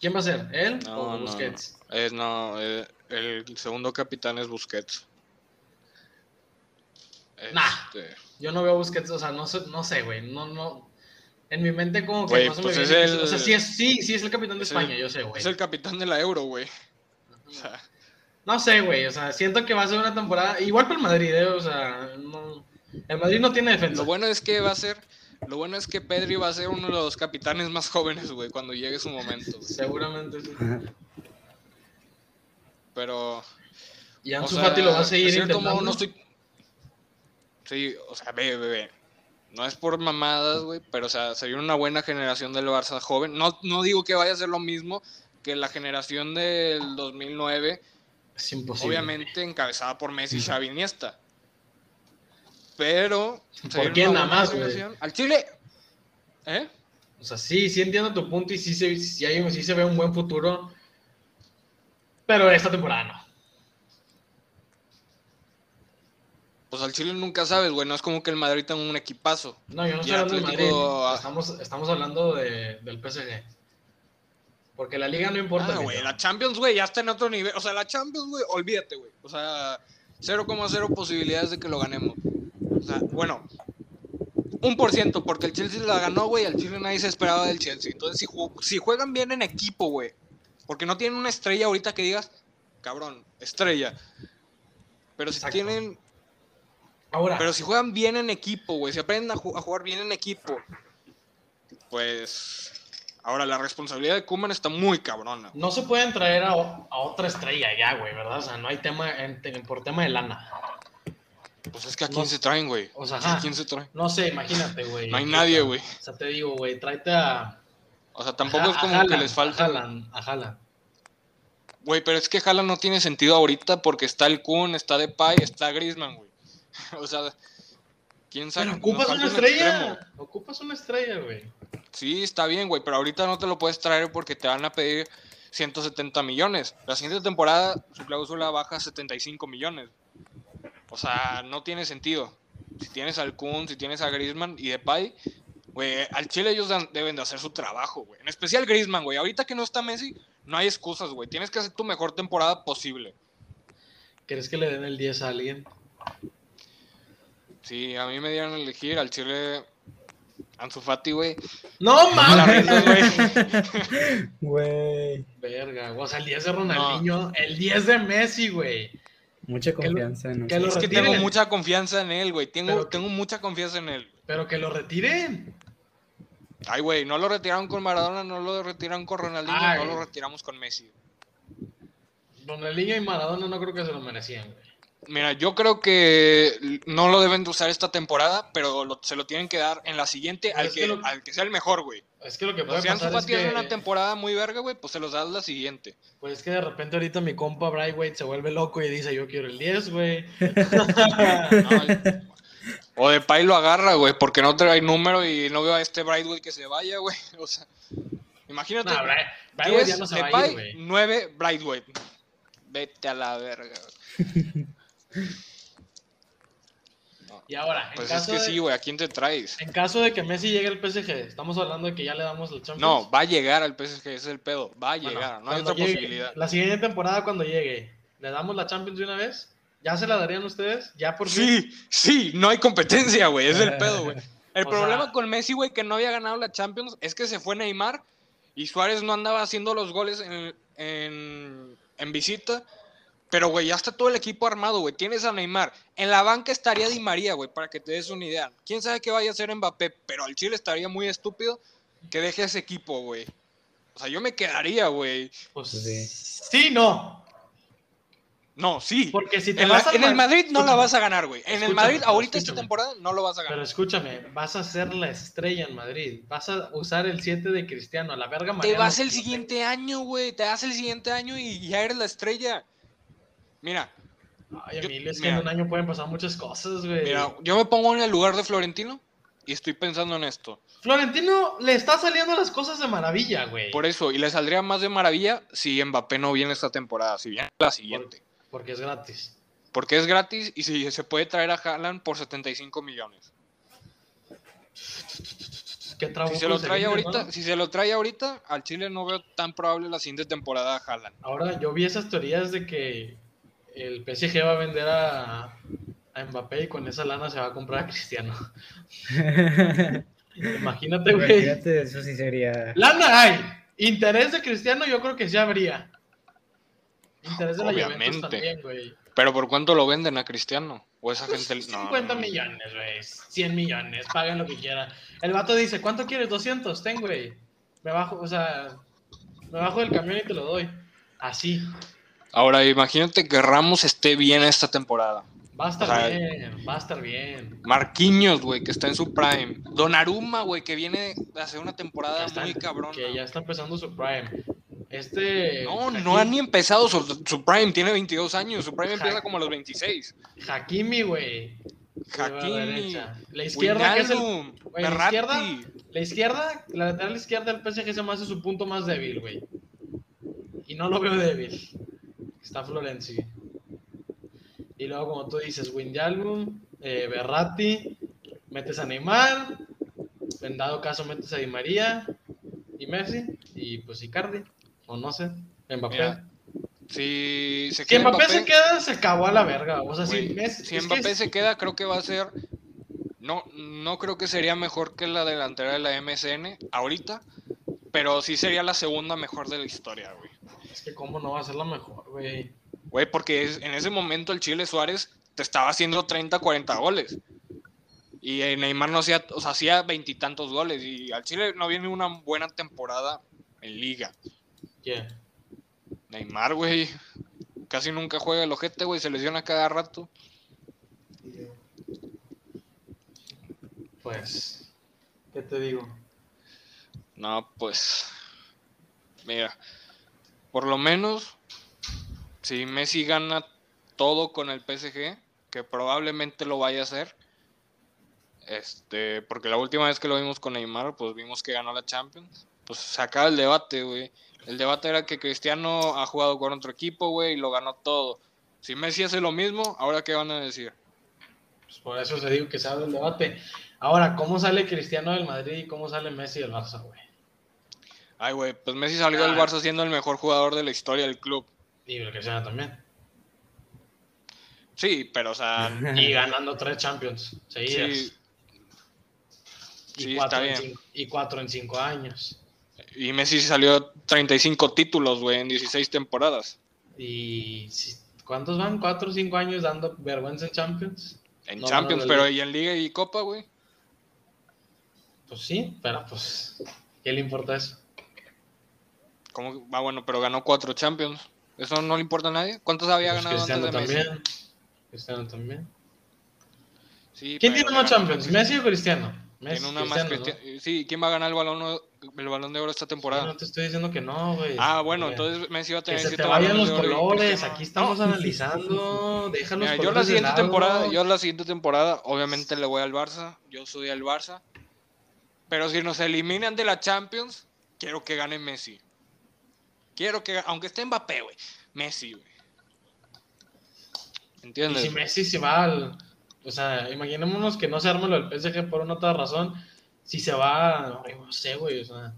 ¿Quién va a ser? ¿Él No, o no, Busquets? Es, no, eh, el segundo capitán es Busquets. Nah. Yo no veo a Busquets, o sea, no sé, no sé, güey. No, no. En mi mente, como que no se pues me es viene. el- O sea, sí es, sí, sí es el capitán de es el- España, yo sé, güey. es el capitán de la Euro, güey. O sea, No sé, güey, o sea, siento que va a ser una temporada igual para el Madrid, ¿eh? o sea, no, el Madrid no tiene defensa. lo bueno es que va a ser, lo bueno es que Pedri va a ser uno de los capitanes más jóvenes, güey, cuando llegue su momento. Seguramente sí. Pero, Y o Ansu sea, Fati lo va a de seguir intentando. modo no estoy, sí, o sea, ve, ve, ve. No es por mamadas, güey, pero o sea, sería una buena generación del Barça joven. No, no digo que vaya a ser lo mismo que la generación del 2009, Es imposible. obviamente encabezada por Messi, Xavi, Iniesta. Pero ¿Por una nada más, güey? Al Chile, ¿eh? O sea, sí, sí entiendo tu punto y sí se, sí hay, sí se ve un buen futuro, pero esta temporada no. Pues al Chile nunca sabes, güey. No es como que el Madrid tenga un equipazo. No, yo no estoy hablando del Madrid, estamos, estamos hablando de, del PSG. Porque la liga no importa. Ah, güey, la Champions, güey, ya está en otro nivel. O sea, la Champions, güey, olvídate, güey. O sea, 0,0 posibilidades de que lo ganemos. O sea, bueno, un por ciento, porque el Chelsea la ganó, güey. Al Chile nadie se esperaba del Chelsea. Entonces, si, ju- si juegan bien en equipo, güey, porque no tienen una estrella ahorita que digas, cabrón, estrella. Pero si Exacto. tienen Ahora, Pero si juegan bien en equipo, güey, si aprenden a, ju- a jugar bien en equipo, pues. Ahora, la responsabilidad de Kuman está muy cabrona. no se pueden traer a, a otra estrella ya, güey, ¿verdad? O sea, no hay tema en- en- por tema de lana. Pues es que a quién No- se traen, güey. o sea, ¿A quién se traen? No sé, imagínate, güey. No hay nadie, güey. O sea, te digo, güey, tráete a. O sea, tampoco a- es a como Haaland, que les A falta. Haaland, a Haaland. Güey, pero es que Haaland no tiene sentido ahorita porque está el Kun, está Depay, está Griezmann, güey. o sea, quién sabe. Pero ocupas una un estrella. extremo. Ocupas una estrella, güey. Sí, está bien, güey, pero ahorita no te lo puedes traer porque te van a pedir 170 millones. La siguiente temporada su cláusula baja a 75 millones. O sea, no tiene sentido. Si tienes al Kun, si tienes a Griezmann y Depay, güey, al Chile ellos deben de hacer su trabajo, güey. En especial Griezmann, güey. Ahorita que no está Messi, no hay excusas, güey. Tienes que hacer tu mejor temporada posible. ¿Crees que le den el 10 a alguien? Si a mí me dieran a elegir al Chile Ansu Fati, güey. ¡No mames! güey. Güey. Verga, o sea, el 10 de Ronaldinho, el 10 de Messi, güey. Mucha Que lo- confianza en que lo Es que tengo mucha confianza en él, güey. Tengo, Pero- tengo mucha confianza en él. Pero que lo retiren. Ay, güey, no lo retiraron con Maradona, no lo retiraron con Ronaldinho, Ay. no lo retiramos con Messi. Ronaldinho y Maradona no creo que se lo merecían, güey. Mira, yo creo que no lo deben de usar esta temporada, pero lo- se lo tienen que dar en la siguiente al que, que lo- al que sea el mejor, güey. Es que lo que O puede sea, Ansu pasar es que, una temporada muy verga, güey, pues se los das la siguiente. pues es que de repente ahorita mi compa Brightweight se vuelve loco y dice, yo quiero el 10, güey. No, o de Pay lo agarra, güey, porque no trae número y no veo a este Brightway que se vaya, güey. O sea, imagínate. No, Bright- Brightweight 10 ya no se va a Depay, ir, güey. 9 Brightway. Vete a la verga. güey. Y ahora, en, Pues es que de, sí, güey, ¿a quién te traes? en caso de que Messi llegue al PSG, estamos hablando de que ya le damos el Champions. No, va a llegar al PSG, ese es el pedo. Va a Bueno, llegar, no hay otra llegue- posibilidad. La siguiente temporada cuando llegue, ¿le damos la Champions de una vez? ¿Ya se la darían ustedes? ¿Ya por fin? Sí, sí, no hay competencia, güey, es el pedo, güey. El O problema sea- con Messi, güey, que no había ganado la Champions, es que se fue Neymar y Suárez no andaba haciendo los goles en, en, en visita. Pero, güey, ya está todo el equipo armado, güey. Tienes a Neymar. En la banca estaría Di María, güey, para que te des una idea. Quién sabe qué vaya a hacer Mbappé, pero al Chile estaría muy estúpido que deje ese equipo, güey. O sea, yo me quedaría, güey. Pues Sí. sí, no. No, sí. Porque si te En, la- vas al en el Ma- Madrid no la vas a ganar, güey. En el Madrid, pero ahorita esta temporada, no lo vas a Pero ganar. escúchame, vas a ser la estrella en Madrid. Vas a usar el 7 de Cristiano. A la verga Te vas el siguiente año, güey. Te vas el siguiente año y ya eres la estrella. Mira, Ay, Yo- Emilio, es que en un año pueden pasar muchas cosas, güey. mira, yo me pongo en el lugar de Florentino y estoy pensando en esto. Florentino le está saliendo las cosas de maravilla, güey. Por eso, y le saldría más de maravilla si Mbappé no viene esta temporada, si viene la siguiente. Porque es gratis. Porque es gratis y si se puede traer a Haaland por 75 millones. ¿Qué trabajo Si se lo trae ahorita, ¿no? si se lo trae ahorita, al Chile no veo tan probable la siguiente temporada a Haaland. Ahora, yo vi esas teorías de que el PSG va a vender a, a Mbappé y con esa lana se va a comprar a Cristiano. Imagínate, güey. Imagínate, eso sí sería. Lana hay. Interés de Cristiano yo creo que sí habría. Interés de la Obviamente. también, güey. Pero ¿por cuánto lo venden a Cristiano? O esa Pues, gente... no, 50 no, no. millones, güey. 100 millones. Paguen lo que quieran. El vato dice, ¿cuánto quieres? 200. Ten, güey. Me bajo, o sea, me bajo del camión y te lo doy. Así. Ahora, imagínate que Ramos esté bien esta temporada. Va a estar O sea, bien. Va a estar bien. Marquinhos, güey, que está en su prime. Donnarumma, güey, que viene a hacer una temporada está- muy cabrona. Que ya está empezando su prime. Este. No, no ha ni empezado su, su prime, tiene 22 años, su prime empieza como a los 26. Hakimi, güey. De Hakimi. La izquierda, que es el. Güey, la izquierda- La izquierda, la lateral izquierda del PSG se me hace su punto más débil, güey. Y no lo veo débil. Está Florenzi. Y luego, como tú dices, Wijnaldum, eh, Berratti, metes a Neymar, en dado caso metes a Di María y Messi, y pues Icardi, o no sé, Mbappé. Mira, Si se si queda Mbappé, Mbappé, se queda, se acabó a la verga. O sea, si, Messi, si que Mbappé se queda, creo que va a ser. No, no creo que sería mejor que la delantera de la MSN ahorita, pero sí sería la segunda mejor de la historia, güey. Es que cómo no va a ser la mejor, güey. Güey, porque es- en ese momento el Chile Suárez te estaba haciendo 30, 40 goles. Y Neymar no hacía, o sea, hacía veintitantos goles. Y al Chile no viene una buena temporada en liga. Yeah. Neymar, güey. Casi nunca juega el ojete, güey. Se lesiona cada rato. Pues, ¿qué te digo? No, pues. Mira. Por lo menos, si Messi gana todo con el PSG, que probablemente lo vaya a hacer, Este, porque la última vez que lo vimos con Neymar, pues vimos que ganó la Champions. Pues se acaba el debate, güey. El debate era que Cristiano ha jugado con otro equipo, güey, y lo ganó todo. Si Messi hace lo mismo, ¿ahora qué van a decir? Pues por eso se digo que se abre el debate. Ahora, ¿cómo sale Cristiano del Madrid y cómo sale Messi del Barça, güey? Ay, güey, pues Messi salió del Ah. Barça siendo el mejor jugador de la historia del club. Y Cristiano también. Sí, pero o sea, Y ganando tres Champions seguidas. sí, y, sí, cuatro está en bien. cinco, y cuatro en cinco años. y Messi salió 35 títulos, güey, en 16 temporadas. Y ¿cuántos van? ¿Cuatro o cinco años dando vergüenza en Champions? En No, Champions, no, pero. ¿y en Liga y Copa, güey? Pues sí, pero pues, ¿qué le importa eso? ¿Cómo? Ah, bueno, pero ganó cuatro Champions. ¿Eso no le importa a nadie? ¿Cuántos había Pues ganado Cristiano antes de Messi? también. Cristiano también. Sí, ¿Quién tiene más Champions? ¿Messi o Cristiano? Messi, una más Cristiano, Cristi- Sí, ¿quién va a ganar el balón, el balón de oro esta temporada? No te estoy diciendo que no, güey. Ah, bueno, Güey. entonces Messi va a Que tener se te vayan los colores, aquí estamos No, analizando. Mira, yo la siguiente temporada, yo la siguiente temporada, obviamente le voy al Barça, yo soy al Barça. Pero si nos eliminan de la Champions, quiero que gane Messi. Quiero que, aunque esté Mbappé, güey, Messi, güey. Y ¿Entiendes? si Messi se va al. O sea, imaginémonos que no se arma lo del PSG por una otra razón. Si se va. ay, no sé, güey. O sea,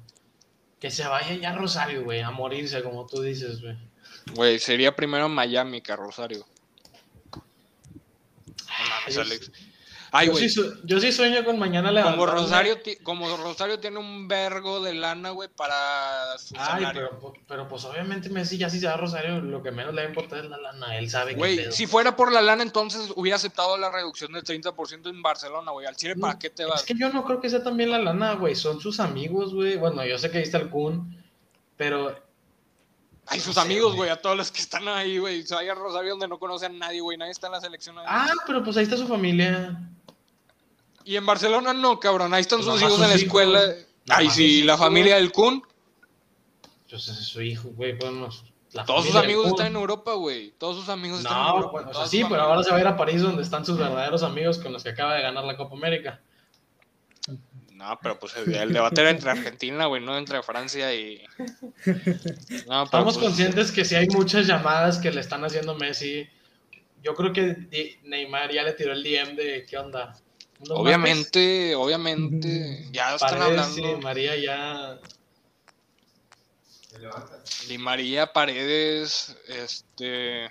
que se vaya ya a Rosario, güey, a morirse, como tú dices, güey. Güey, sería primero Miami que a Rosario. No mames, Alex. Ay, yo, sí, yo sí sueño con mañana Como levantarme. Rosario, ti- como Rosario tiene un vergo de lana, güey, para su Ay, salario. pero, pero pues obviamente Messi ya si se va a Rosario, lo que menos le va a importar es la lana. Él sabe que Güey, si fuera por la lana, entonces hubiera aceptado la reducción del 30% en Barcelona, güey. Al Chile, ¿para qué te vas? Es que yo no creo que sea también la lana, güey. Son sus amigos, güey. Bueno, yo sé que ahí está el Kun, pero Ay, no sus sé, amigos, güey. a todos los que están ahí, güey. Se vaya a Rosario donde no conocen a nadie, güey. Nadie está en la selección. ahí. Ah, pero pues ahí está su familia. Y en Barcelona no, cabrón. Ahí están Pues sus hijos en la sus hijos. escuela. Ay, sí, sus la familia del Kun. Pues ese es su hijo, güey. Podemos. la Todos sus amigos están en Europa, güey. Todos sus amigos están en No, Europa. pues, o sea, sí, pero ahora se va a ir a París donde están sus verdaderos amigos con los que acaba de ganar la Copa América. No, pero pues el, el debate era entre Argentina, güey, no entre Francia y. No, pero, Estamos pues, conscientes que si hay muchas llamadas que le están haciendo Messi. Yo creo que Neymar ya le tiró el DM de qué onda. ¿Unos Obviamente, obviamente. Ya están Paredes y hablando. María ya. Di María Paredes, este.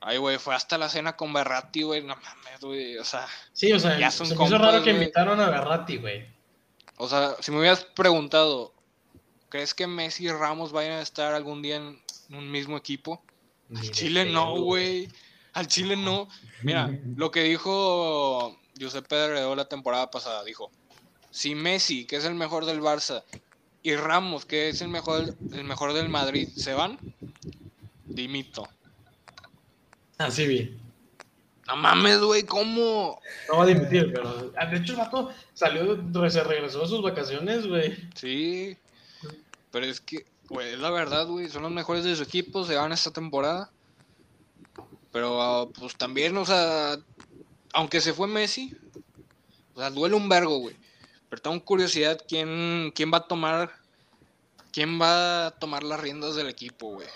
Ay, güey, fue hasta la cena con Berratti, güey. No mames, güey. O sea, Sí, o sea, Ya se son me hizo compas, raro que güey. invitaron a Berratti, güey. o sea, si me hubieras preguntado, ¿crees que Messi y Ramos vayan a estar algún día en un mismo equipo? Ni Chile no, güey. Al Chile no. Mira, lo que dijo Giuseppe Pedrero la temporada pasada, dijo, si Messi, que es el mejor del Barça, y Ramos, que es el mejor, el mejor del Madrid, se van, dimito. Así vi. No mames, güey, ¿cómo? No va a dimitir, pero. ah, De hecho, el vato salió, se regresó de sus vacaciones, güey. Sí. Pero es que, güey, es la verdad, güey, son los mejores de su equipo, se van esta temporada. Pero, ah, pues también, o sea, aunque se fue Messi, o sea, duele un vergo, güey. Pero tengo curiosidad quién, quién va a tomar, quién va a tomar las riendas del equipo, güey.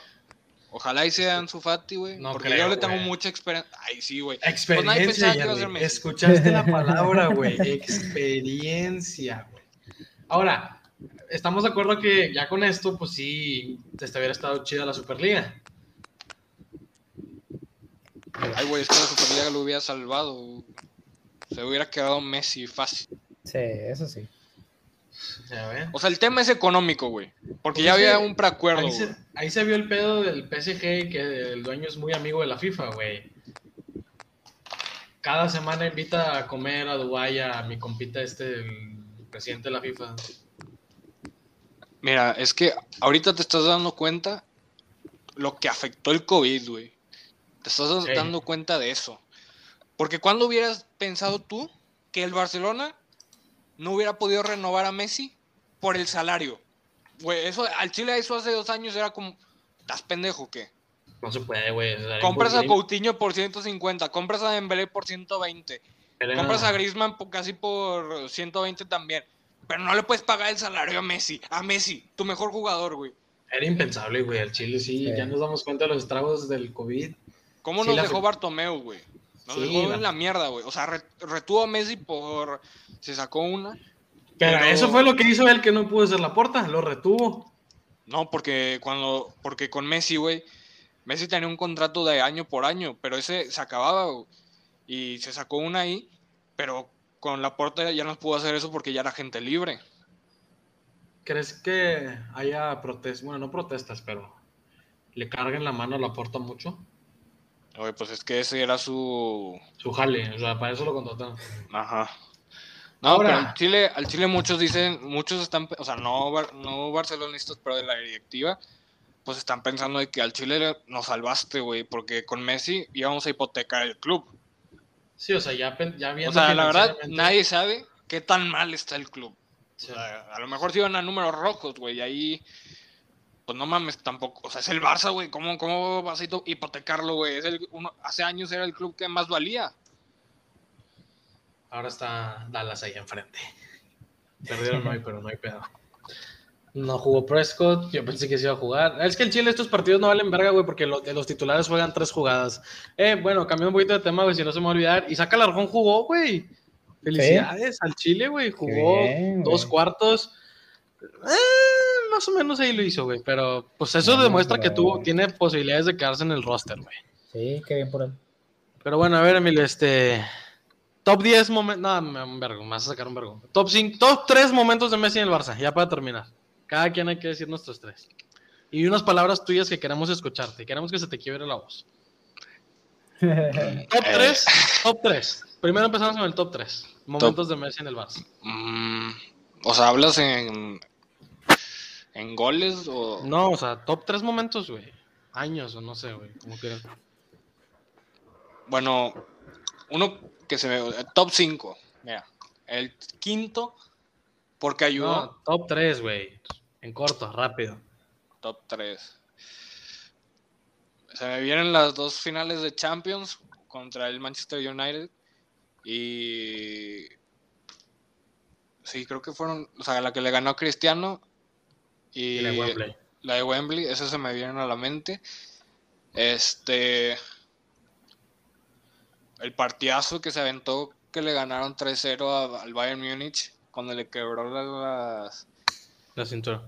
Ojalá y sea Ansu Fati, güey. No porque creo, yo le tengo mucha experiencia. Ay, sí, güey. Pues nadie Experiencia, pensaba que ya, iba a ser güey. Messi. Escuchaste la palabra, güey. Experiencia, güey. Ahora, estamos de acuerdo que ya con esto, pues sí, te hubiera estado chida la Superliga. Ay, güey, es que la Superliga lo hubiera salvado. Se hubiera quedado Messi fácil. Sí, eso sí. Ya. O sea, el tema es económico, güey. Porque Pues ya había un preacuerdo, Ahí se, ahí se vio el pedo del PSG que el dueño es muy amigo de la FIFA, güey. Cada semana invita a comer a Dubái a mi compita este, el presidente de la FIFA. Mira, es que ahorita te estás dando cuenta lo que afectó el COVID, güey. Te estás Sí. dando cuenta de eso. Porque cuando hubieras pensado tú que el Barcelona no hubiera podido renovar a Messi por el salario? Güey, eso, al Chile eso hace dos años era como, ¿estás pendejo o qué? No se puede, güey. Compras a. Coutinho por 150, compras a Dembélé por 120. Era- Compras a Griezmann po- casi por 120 también. Pero no le puedes pagar el salario a Messi. A Messi, tu mejor jugador, güey. Era impensable, güey. Al Chile sí, Sí. ya nos damos cuenta de los estragos del COVID. ¿Cómo Sí, nos dejó fe- Bartomeu, güey? Nos Sí, dejó la- en la mierda, güey. O sea, re- retuvo a Messi por... Se sacó una. Pero, Pero- eso fue lo que hizo él que no pudo hacer la puerta, lo retuvo. No, porque cuando... Porque con Messi, güey... Messi tenía un contrato de año por año, pero ese se acababa, güey. Y se sacó una ahí, pero con la puerta ya no pudo hacer eso porque ya era gente libre. ¿Crees que haya protestas? Bueno, no protestas, pero le carguen la mano a la puerta mucho. Oye, pues es que ese era su... Su jale, o sea, para eso lo contrataron. Ajá. No, Ahora- pero al Chile, al Chile muchos dicen, muchos están, o sea, no, no barcelonistas, pero de la directiva, pues están pensando de que al Chile nos salvaste, güey, porque con Messi íbamos a hipotecar el club. Sí, o sea, ya, ya viendo O sea, la verdad, nadie sabe qué tan mal está el club. Sí. O sea, a lo mejor se iban a números rojos, güey, y ahí, pues no mames tampoco. O sea, es el Barça, güey, ¿cómo, cómo vas a hipo- hipotecarlo, güey? Es el, uno, hace años era el club que más valía. Ahora está Dallas ahí enfrente. Perdieron hoy, pero no hay pedo. No jugó Prescott, yo pensé que se iba a jugar. Es que el Chile estos partidos no valen verga, güey, porque lo- de los titulares juegan tres jugadas. Eh, bueno, cambié un poquito de tema, güey, si no se me va a olvidar. Y saca Largón jugó, güey. Felicidades al Chile, güey. Jugó bien, dos güey. cuartos. Eh, más o menos ahí lo hizo, güey. Pero pues eso No, demuestra que tuvo, tiene posibilidades de quedarse en el roster, güey. Sí, qué bien por él. Pero bueno, a ver, Emilio, este. Top 10 momentos. No, me- un vergo, me vas a sacar un vergo. Top 5, top 3 momentos de Messi en el Barça, ya para terminar. Cada quien hay que decir nuestros tres. Y unas palabras tuyas que queremos escucharte. Queremos que se te quiebre la voz. Top Eh. 3, top 3. Primero empezamos con el top 3. Momentos de Messi en el Barça. Mm, o sea, ¿hablas en, en goles o...? No, o sea, top 3 momentos, güey. Años o no sé, güey. Como quieran. Bueno, uno que se ve... Top 5, mira. El quinto, porque ayudó. No, top 3, güey. En corto, rápido. Top 3. Se me vienen las dos finales de Champions contra el Manchester United. Y. Sí, creo que fueron. O sea, la que le ganó a Cristiano. Y, la de Wembley. la de Wembley, esas se me vienen a la mente. Este. El partidazo que se aventó que le ganaron 3-0 a- al Bayern Múnich cuando le quebró la- las, La cintura.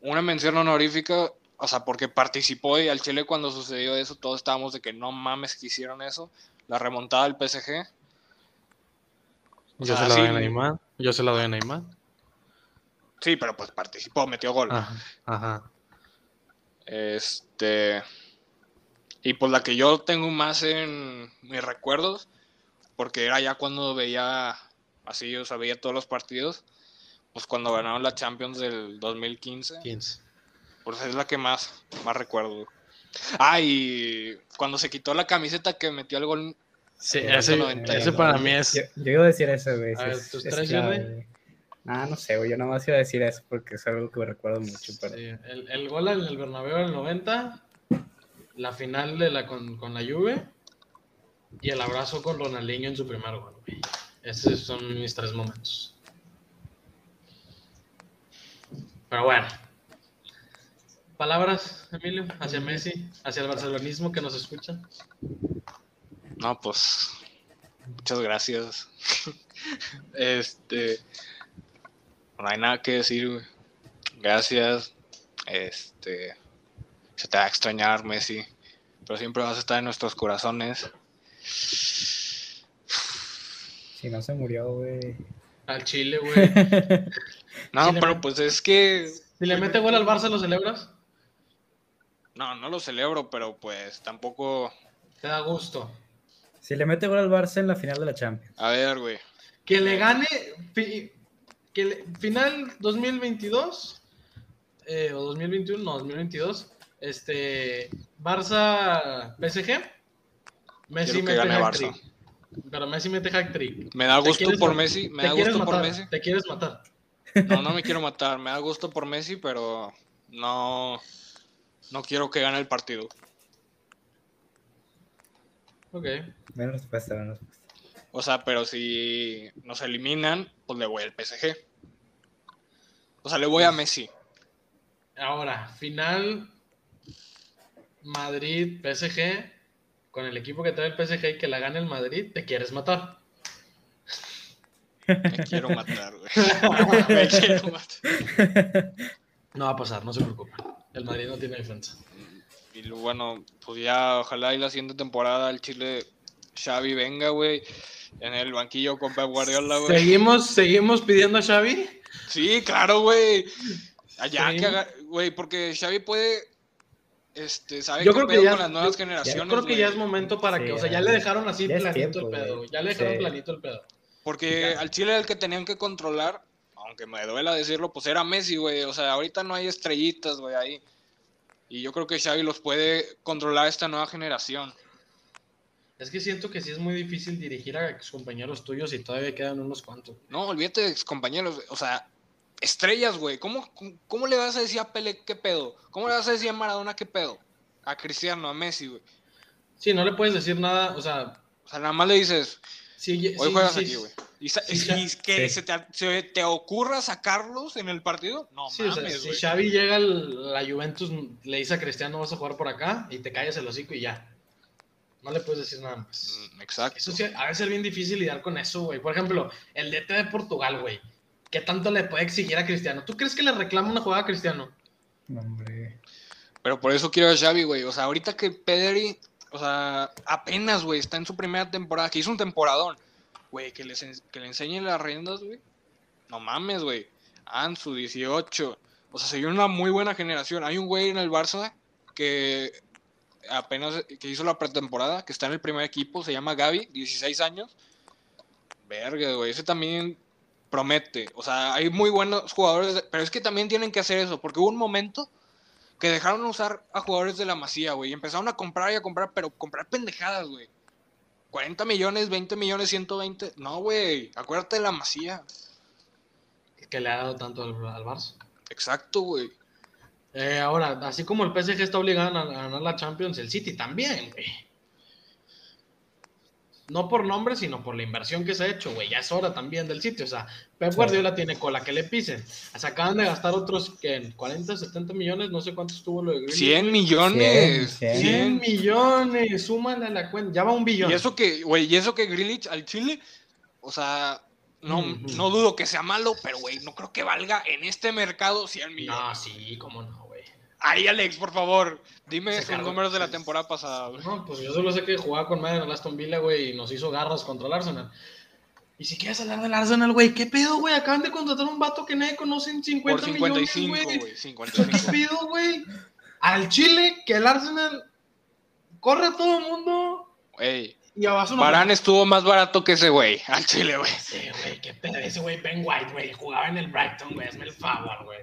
una mención honorífica, o sea, porque participó y al Chile cuando sucedió eso, todos estábamos de que no mames que hicieron eso. La remontada del PSG. Yo sea, se la doy a Neymar. Yo se la doy a Neymar. Sí, pero pues participó, metió gol. Ajá. Ajá. Este. Y pues la que yo tengo más en mis recuerdos, porque era ya cuando veía así, o sea, veía todos los partidos, pues cuando ganaron la Champions del 2015. 15. Pues es la que más, más recuerdo. Ah, y cuando se quitó la camiseta que metió el gol. Sí, ese, 90, ese para mí es. Yo, yo iba a decir eso, güey. A ver, ¿tus es tres, clave. Ah, no sé, güey. Yo nada más iba a decir eso porque es algo que me recuerdo mucho. Pero... Sí, el, el gol en el Bernabéu del 90, la final de la con, con la Juve y el abrazo con Ronaldinho en su primer gol. güey. Esos son mis tres momentos. Pero bueno. Palabras, Emilio, hacia Messi, hacia el barcelonismo que nos escuchan. No, pues. Muchas gracias. este. No hay nada que decir, güey. Gracias. Este. Se te va a extrañar, Messi. Pero siempre vas a estar en nuestros corazones. Si no se murió, güey. Al Chile, güey. No, pero pues es que. Si le mete gol al Barça, ¿lo celebras? No, no lo celebro, pero pues tampoco. Te da gusto. Si le mete gol al Barça en la final de la Champions. A ver, güey. Que le gane que le- final 2022 eh, o 2021, no, 2022, este Barça PSG. Messi mete gane hack Barça. trick. Pero Messi mete hack trick. Me da ¿Te gusto por Messi. Me da gusto por Messi. Te quieres matar. No, no me quiero matar. Me da gusto por Messi, pero no. No quiero que gane el partido. Ok. Buena respuesta, buena respuesta. O sea, pero si nos eliminan, pues le voy al PSG. O sea, le voy a Messi. Ahora, final Madrid-PSG, con el equipo que trae el PSG y que la gane el Madrid, te quieres matar. Me quiero matar, güey. Me quiero matar. No va a pasar, no se preocupen. El Madrid no tiene defensa. Y bueno, pues ya ojalá y la siguiente temporada el Chile Xavi venga, güey. En el banquillo con Pep Guardiola, güey. ¿Seguimos, ¿Seguimos pidiendo a Xavi? Sí, claro, güey. Allá Sí. que haga, güey, porque Xavi puede, este, sabe Yo qué creo que pedo ya- con las nuevas yo- generaciones, Yo creo que ya es momento para Sí, que, o sea, ya ya- le dejaron así planito tiempo, el pedo. Ya le dejaron Sí. planito el pedo. Porque al Chile el que tenían que controlar, aunque me duela decirlo, pues era Messi, güey. O sea, ahorita no hay estrellitas, güey, ahí. Y yo creo que Xavi los puede controlar esta nueva generación. Es que siento que sí es muy difícil dirigir a ex compañeros tuyos y todavía quedan unos cuantos. No, olvídate de ex compañeros, o sea, estrellas, güey. ¿Cómo, ¿Cómo le vas a decir a Pele qué pedo? ¿Cómo le vas a decir a Maradona qué pedo? A Cristiano, a Messi, güey. Sí, no le puedes decir nada, o sea, O sea, nada más le dices, sí, hoy sí, juegas sí, aquí, güey. ¿Y, que se, te, se te ocurra sacarlos en el partido? No Sí, o sea, mames, si. Xavi llega a la Juventus, le dice a Cristiano vas a jugar por acá y te callas el hocico y ya. No le puedes decir nada más. Mm, Exacto. Eso sí, ha de ser bien difícil lidiar con eso, güey. Por ejemplo, el DT de Portugal, güey. ¿Qué tanto le puede exigir a Cristiano? ¿Tú crees que le reclama una jugada a Cristiano? No, hombre. Pero por eso quiero a Xavi, güey. O sea, ahorita que Pedri, o sea, apenas, güey, está en su primera temporada, que hizo un temporadón, güey, que, les que le enseñe las riendas, güey. No mames, güey. Ansu, 18. O sea, se una muy buena generación. Hay un güey en el Barça que apenas que hizo la pretemporada, que está en el primer equipo, se llama Gaby, 16 años. Verga, güey, ese también promete. O sea, hay muy buenos jugadores, pero es que también tienen que hacer eso, porque hubo un momento que dejaron usar a jugadores de la Masía, güey, y empezaron a comprar y a comprar, pero comprar pendejadas, güey. 40 millones, 20 millones, 120. No, güey, acuérdate de la Masía. Que le ha dado tanto al, al Barça. Exacto, güey. Eh, ahora, así como el PSG está obligado a, ganar la Champions, el City también, güey. No por nombre, sino por la inversión que se ha hecho, güey. Ya es hora también del City. O sea, Pep Sí. Guardiola tiene cola que le pisen. Se acaban de gastar otros que 40, 70 millones, no sé cuánto estuvo lo de Grealish. 100 millones. 100, 100 100. millones, súmale a la cuenta. Ya va un billón. Y eso que, güey, y eso que Grilich al Chile, o sea, no, no dudo que sea malo, pero, güey, no creo que valga en este mercado 100 millones. No, sí, cómo no, güey. Ahí, Alex, por favor, dime cargó. números de la temporada pasada, güey. No, pues yo solo sé que jugaba con madre en el Aston Villa, güey, y nos hizo garras contra el Arsenal. Y si quieres hablar del Arsenal, güey, ¿qué pedo, güey? Acaban de contratar a un vato que nadie conoce en 50 Por 55, millones, güey. güey, ¿Qué 55. pedo, güey? Al Chile, que el Arsenal corre a todo el mundo Ey, y a Basuna. Varane estuvo más barato que ese güey, al Chile, güey. Sí, güey, qué pedo. Ese güey, Ben White, güey, jugaba en el Brighton, güey, hazme el favor, güey.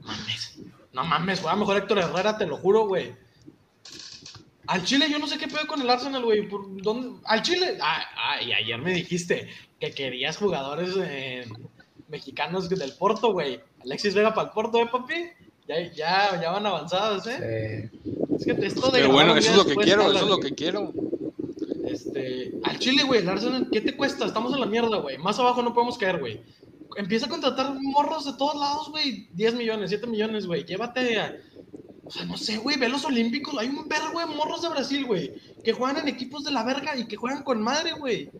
Mames. No mames, juega mejor Héctor Herrera, te lo juro, güey. Al Chile, yo no sé qué pedo con el Arsenal, güey. ¿Por dónde? Al Chile. Ah, ah, y ayer me dijiste que querías jugadores eh, mexicanos del Porto, güey. Alexis Vega para el Porto, ¿eh, papi? Ya, ya, ya van avanzados, ¿eh? Sí. Es que esto de Pero bueno, eso es lo que quiero, eso es lo güey. que quiero. Este, al Chile, güey, el Arsenal, ¿qué te cuesta? Estamos en la mierda, güey. Más abajo no podemos caer, güey. Empieza a contratar morros de todos lados, güey. 10 millones, 7 millones, güey. Llévate a... O sea, no sé, güey, ve los olímpicos. Hay un vergo de morros de Brasil, güey. Que juegan en equipos de la verga y que juegan con madre, güey.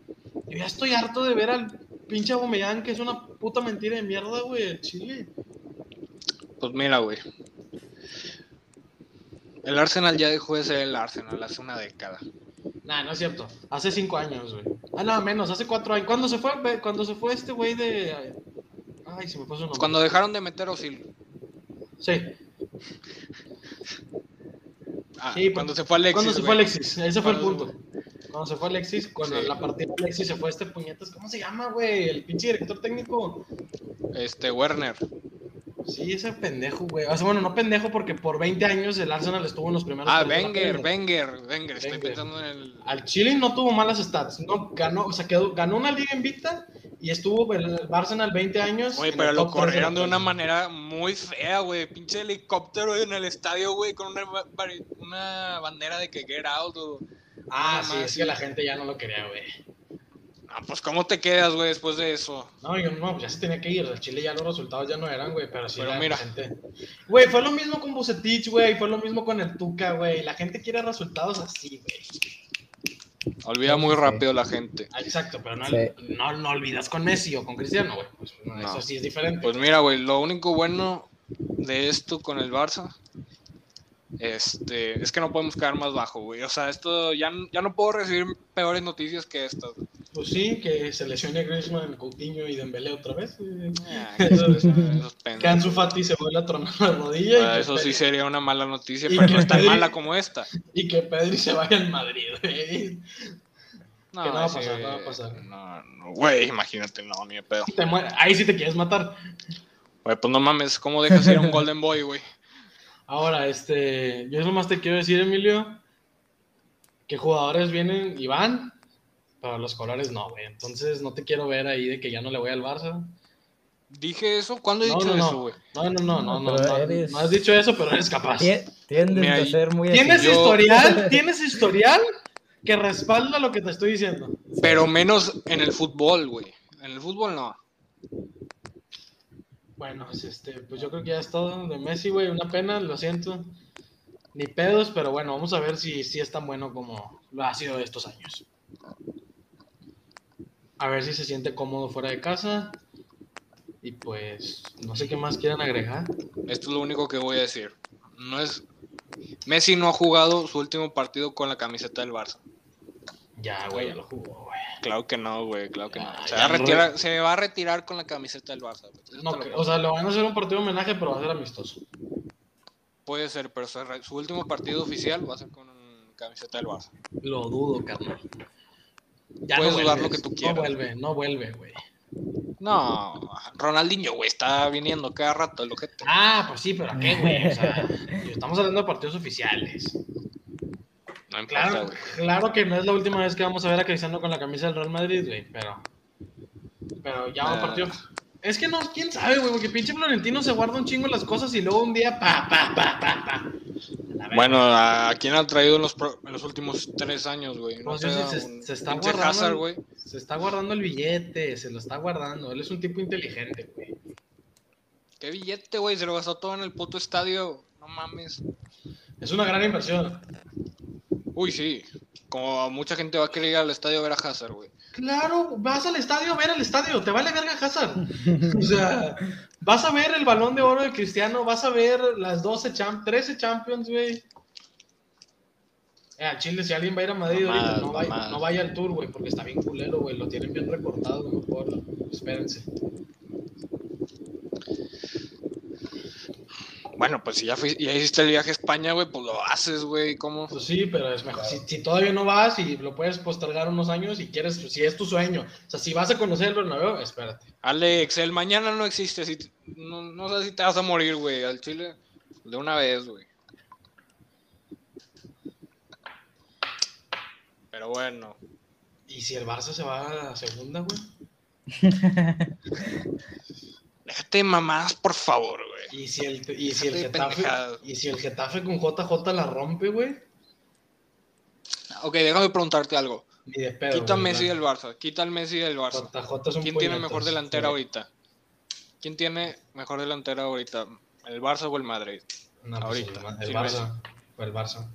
Yo ya estoy harto de ver al pinche Aubameyang, que es una puta mentira de mierda, güey, el Chile. Pues mira, güey. El Arsenal ya dejó de ser el Arsenal hace una década. Nah, no es cierto. Hace 5 años, güey. Ah, no, menos, hace 4 años. ¿Cuándo se fue? Cuando se fue este güey de... Ay, se me fue su nombre. Cuando dejaron de meter Osil. Sí. Ah, Sí, cuando se fue Alexis. Cuando se güey. fue Alexis, ese fue el punto. Cuando se fue Alexis, cuando Sí. la partida de Alexis se fue este puñetas, ¿cómo se llama, güey? El pinche director técnico. Este, Werner. Sí, ese pendejo, güey. O sea, bueno, no pendejo porque por 20 años el Arsenal estuvo en los primeros. Ah, Wenger. Wenger, Wenger. Estoy pensando en el. Al Chile no tuvo malas stats. No, ganó, o sea, quedó, ganó una liga invicta y estuvo el, el Arsenal 20 años. Oye, en pero lo corrieron de una manera muy fea, güey. Pinche helicóptero en el estadio, güey, con una, una bandera de que get out. o- Ah, sí, es que la gente ya no lo quería, güey. Ah, pues ¿cómo te quedas, güey, después de eso? No, yo no, pues ya se tenía que ir. El Chile ya los resultados ya no eran, güey, pero sí Pero la mira. gente. Güey, fue lo mismo con Bucetich, güey, fue lo mismo con el Tuca, güey. La gente quiere resultados así, güey. Olvida muy rápido la gente. Ah, Exacto, pero no, Sí. no, no olvidas con Messi o con Cristiano, güey. Pues no, No. eso sí es diferente. Pues mira, güey, lo único bueno de esto con el Barça este, es que no podemos quedar más bajo, güey. O sea, esto ya, ya no puedo recibir peores noticias que estas. Pues sí, que se lesione Griezmann, Coutinho y Dembélé otra vez. eh. Ah, que esos Que pendejos. Ansu Fati se vuelve a tronar la rodilla Ah, que Eso sí sería una mala noticia, y pero que no es tan Pedri- mala como esta. y que Pedri se vaya al Madrid, güey. No, Que no va a sí, pasar, no va a pasar. No, no, güey, imagínate, no, ni de pedo. Ahí sí te quieres matar. Güey, pues no mames, ¿cómo dejas ir a un Golden Boy, güey? Ahora, este, yo nomás te quiero decir, Emilio, que jugadores vienen y van, pero los colores no, güey. Entonces no te quiero ver ahí de que ya no le voy al Barça. ¿Dije eso? ¿Cuándo he No, dicho no, eso, güey? No, no, no, no, no, no, eres- no has dicho eso, pero eres capaz. Tie- Tiendes a ser muy ¿Tienes yo- historial? ¿Tienes historial que respalda lo que te estoy diciendo? Pero menos en el fútbol, güey. En el fútbol no. Bueno, este, pues yo creo que ya es todo de Messi, güey. Una pena, lo siento. Ni pedos, pero bueno, vamos a ver si, si es tan bueno como lo ha sido estos años. A ver si se siente cómodo fuera de casa. Y pues, no sé qué más quieran agregar. Esto es lo único que voy a decir. No es. Messi no ha jugado su último partido con la camiseta del Barça. Ya, güey, ya lo jugó, güey. Claro que no, güey, claro que no. Se ya va, a no- retirar, se va a retirar con la camiseta del Barça. No, lo que- o sea, le van a hacer un partido de homenaje, pero va a ser amistoso. Puede ser, pero su último partido oficial va a ser con camiseta del Barça. Lo dudo, carnal. Ya Puedes dudar vuelve, lo que tú quieras. No vuelve, no vuelve, güey. No, Ronaldinho, güey, está viniendo cada rato el ojete. Ah, pues sí, pero ¿a qué, güey? O sea, estamos hablando de partidos oficiales. No Claro, claro que no es la última vez que vamos a ver a Cristiano con la camisa del Real Madrid, güey, pero. Pero ya un Ah. partido. Es que no, quién sabe, güey, porque pinche Florentino se guarda un chingo las cosas y luego un día pa, pa, pa, pa, pa. Bueno, ¿a quién ha traído en los, pro- en los últimos tres años, güey? No Pues se- un se está guardando Hazard, el- güey. Se está guardando el billete, se lo está guardando. Él es un tipo inteligente, güey. ¿Qué billete, güey? Se lo gastó todo en el puto estadio. No mames. Es una gran inversión. Uy, sí. Como mucha gente va a querer ir al estadio a ver a Hazard, güey. Claro, vas al estadio a ver el estadio, te vale verga Hazard. O sea, vas a ver el balón de oro de Cristiano, vas a ver las 12 champ 13 Champions, güey. Eh, al Chile, si alguien va a ir a Madrid ahorita, Mamadas, no vaya, no al tour, güey, porque está bien culero, güey. Lo tienen bien recortado, mejor. Espérense. Bueno, pues si ya, fui- ya hiciste el viaje a España, güey, pues lo haces, güey. ¿Cómo? Pues sí, pero es mejor. Si, si todavía no vas y lo puedes postergar unos años y quieres, si es tu sueño. O sea, si vas a conocer el Bernabéu, espérate. Alex, el mañana no existe. Si no, no sé si te vas a morir, güey. Al Chile, de una vez, güey. Pero bueno. ¿Y si el Barça se va a la segunda, güey? Déjate de mamadas, por favor, güey. ¿Y si el, y si el Getafe, y si el Getafe con JJ la rompe, güey? Ok, déjame preguntarte algo. Ni de pedo. Quita a Messi del Barça. Quita al Messi del Barça. JJ ¿Quién tiene mejor delantera sí. ahorita? ¿Quién tiene mejor delantera ahorita? ¿El Barça o el Madrid? No, pues Ahorita, El, Barça. o el Barça.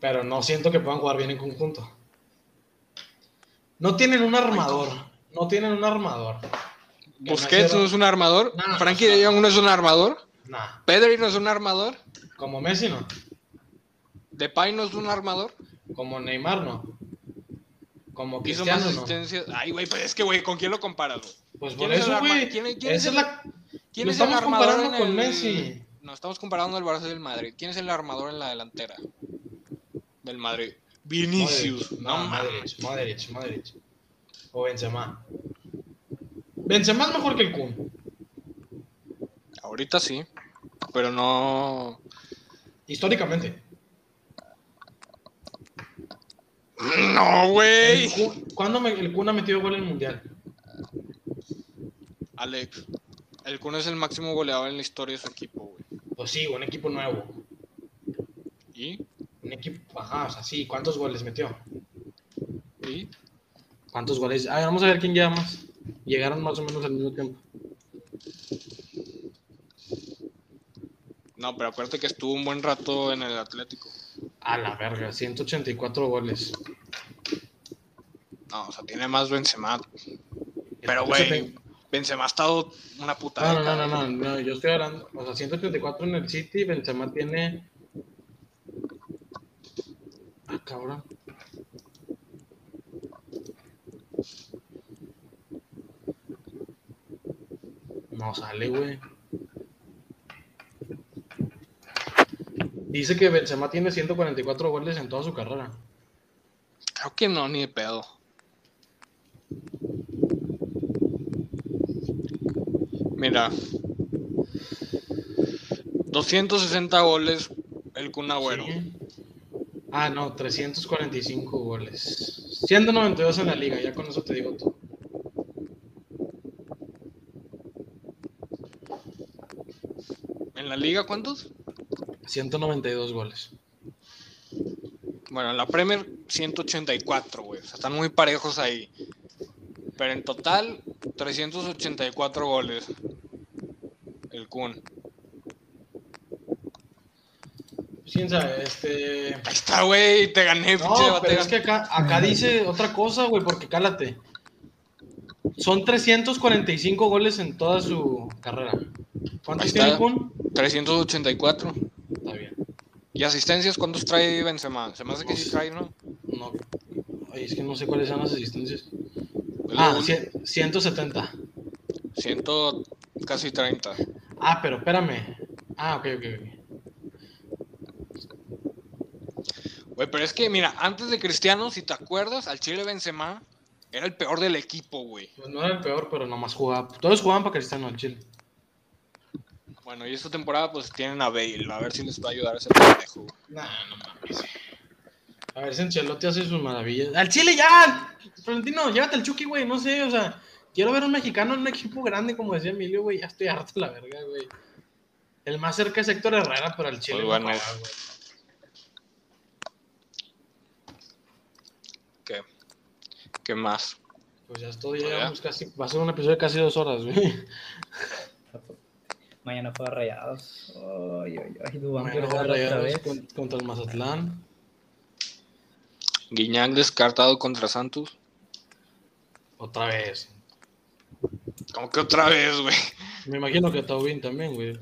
Pero no siento que puedan jugar bien en conjunto. No tienen un armador. No tienen un armador. Que Busquets no es un armador. No, no, Frankie de Jong no es un armador. Pedri no es un armador. como Messi no. Depay no es un armador. Como Neymar no. Como Hizo más Cristiano no. asistencias. Ay, güey, pues es que, güey, ¿con quién lo comparas, güey? Pues ¿Quién por eso, güey. quién- quién es el- la... ¿Quién es el armador comparando en con el- Messi. No, estamos comparando el Barça y el Madrid. ¿Quién es el armador en la delantera? Del Madrid. Vinicius. Modric. No. Modric, Modric, Modric. O Benzema. Benzema es mejor que el Kun. Ahorita sí. Pero no. Históricamente. No, güey. ¿Cuándo me- el Kun ha metido gol en el Mundial? Alex. El Kun es el máximo goleador en la historia de su equipo, güey. Pues sí, un equipo nuevo. ¿Y? Un equipo, ajá, o sea, sí, ¿cuántos goles metió? ¿Y? ¿Cuántos goles? A ver, vamos a ver quién lleva más. Llegaron más o menos al mismo tiempo. No, pero acuérdate que estuvo un buen rato en el Atlético. A la verga, 184 goles. No, o sea, tiene más Benzema. Pero, Eso güey, Benzema ha estado una puta No, no, no, década. no, no, no, yo estoy hablando, o sea, 184 en el City, Benzema tiene... Ah, cabrón. No sale, güey. Dice que Benzema tiene 144 goles en toda su carrera. Creo que no, ni de pedo. Mira. 260 goles el Kun Agüero. Sí. Ah, no, 345 goles. 192 en la liga, ya con eso te digo todo. La liga cuántos? 192 goles. Bueno, en la Premier 184, güey. O sea, están muy parejos ahí. Pero en total, 384 goles. El Kun. ¿Quién sabe? Este... Ahí está, güey. Te gané, No, pero es que acá, acá dice otra cosa, güey, porque cálate. Son 345 goles en toda su carrera. ¿Cuántos tiene Kun? 384. Está bien. ¿Y asistencias cuántos trae Benzema? Se me hace que sí trae, ¿no? No. Ay, es que no sé cuáles son las asistencias. Ah, gol, cien- 170. ciento casi 30. Ah, pero espérame. Ah, ok, ok, ok. Güey, pero es que, mira, antes de Cristiano, si te acuerdas, al Chile Benzema era el peor del equipo, güey. Pues no era el peor, pero nomás jugaba. Todos jugaban para Cristiano al Chile. Bueno, y esta temporada pues tienen a Bale, a ver si les va a ayudar ese pendejo. Nah, no mames. A ver si Ancelotti hace sus maravillas. ¡Al Chile ya! Florentino, llévate al Chucky, güey. No sé, o sea, quiero ver un mexicano en un equipo grande, como decía Emilio, güey. Ya estoy harto la verga, güey. El más cerca es Héctor Herrera, pero al Chile Pues bueno. juega, güey. ¿Qué? ¿Qué más? Pues ya estoy, Pues ya. llevamos casi. Va a ser un episodio de casi dos horas, güey. Mañana juega rayados. Ay, ay, ay, Dubán Mañana juega Rayados con- contra el Mazatlán. Guiñac descartado contra Santos. Otra vez. Como que otra vez, güey. Me imagino que Taubín también, güey.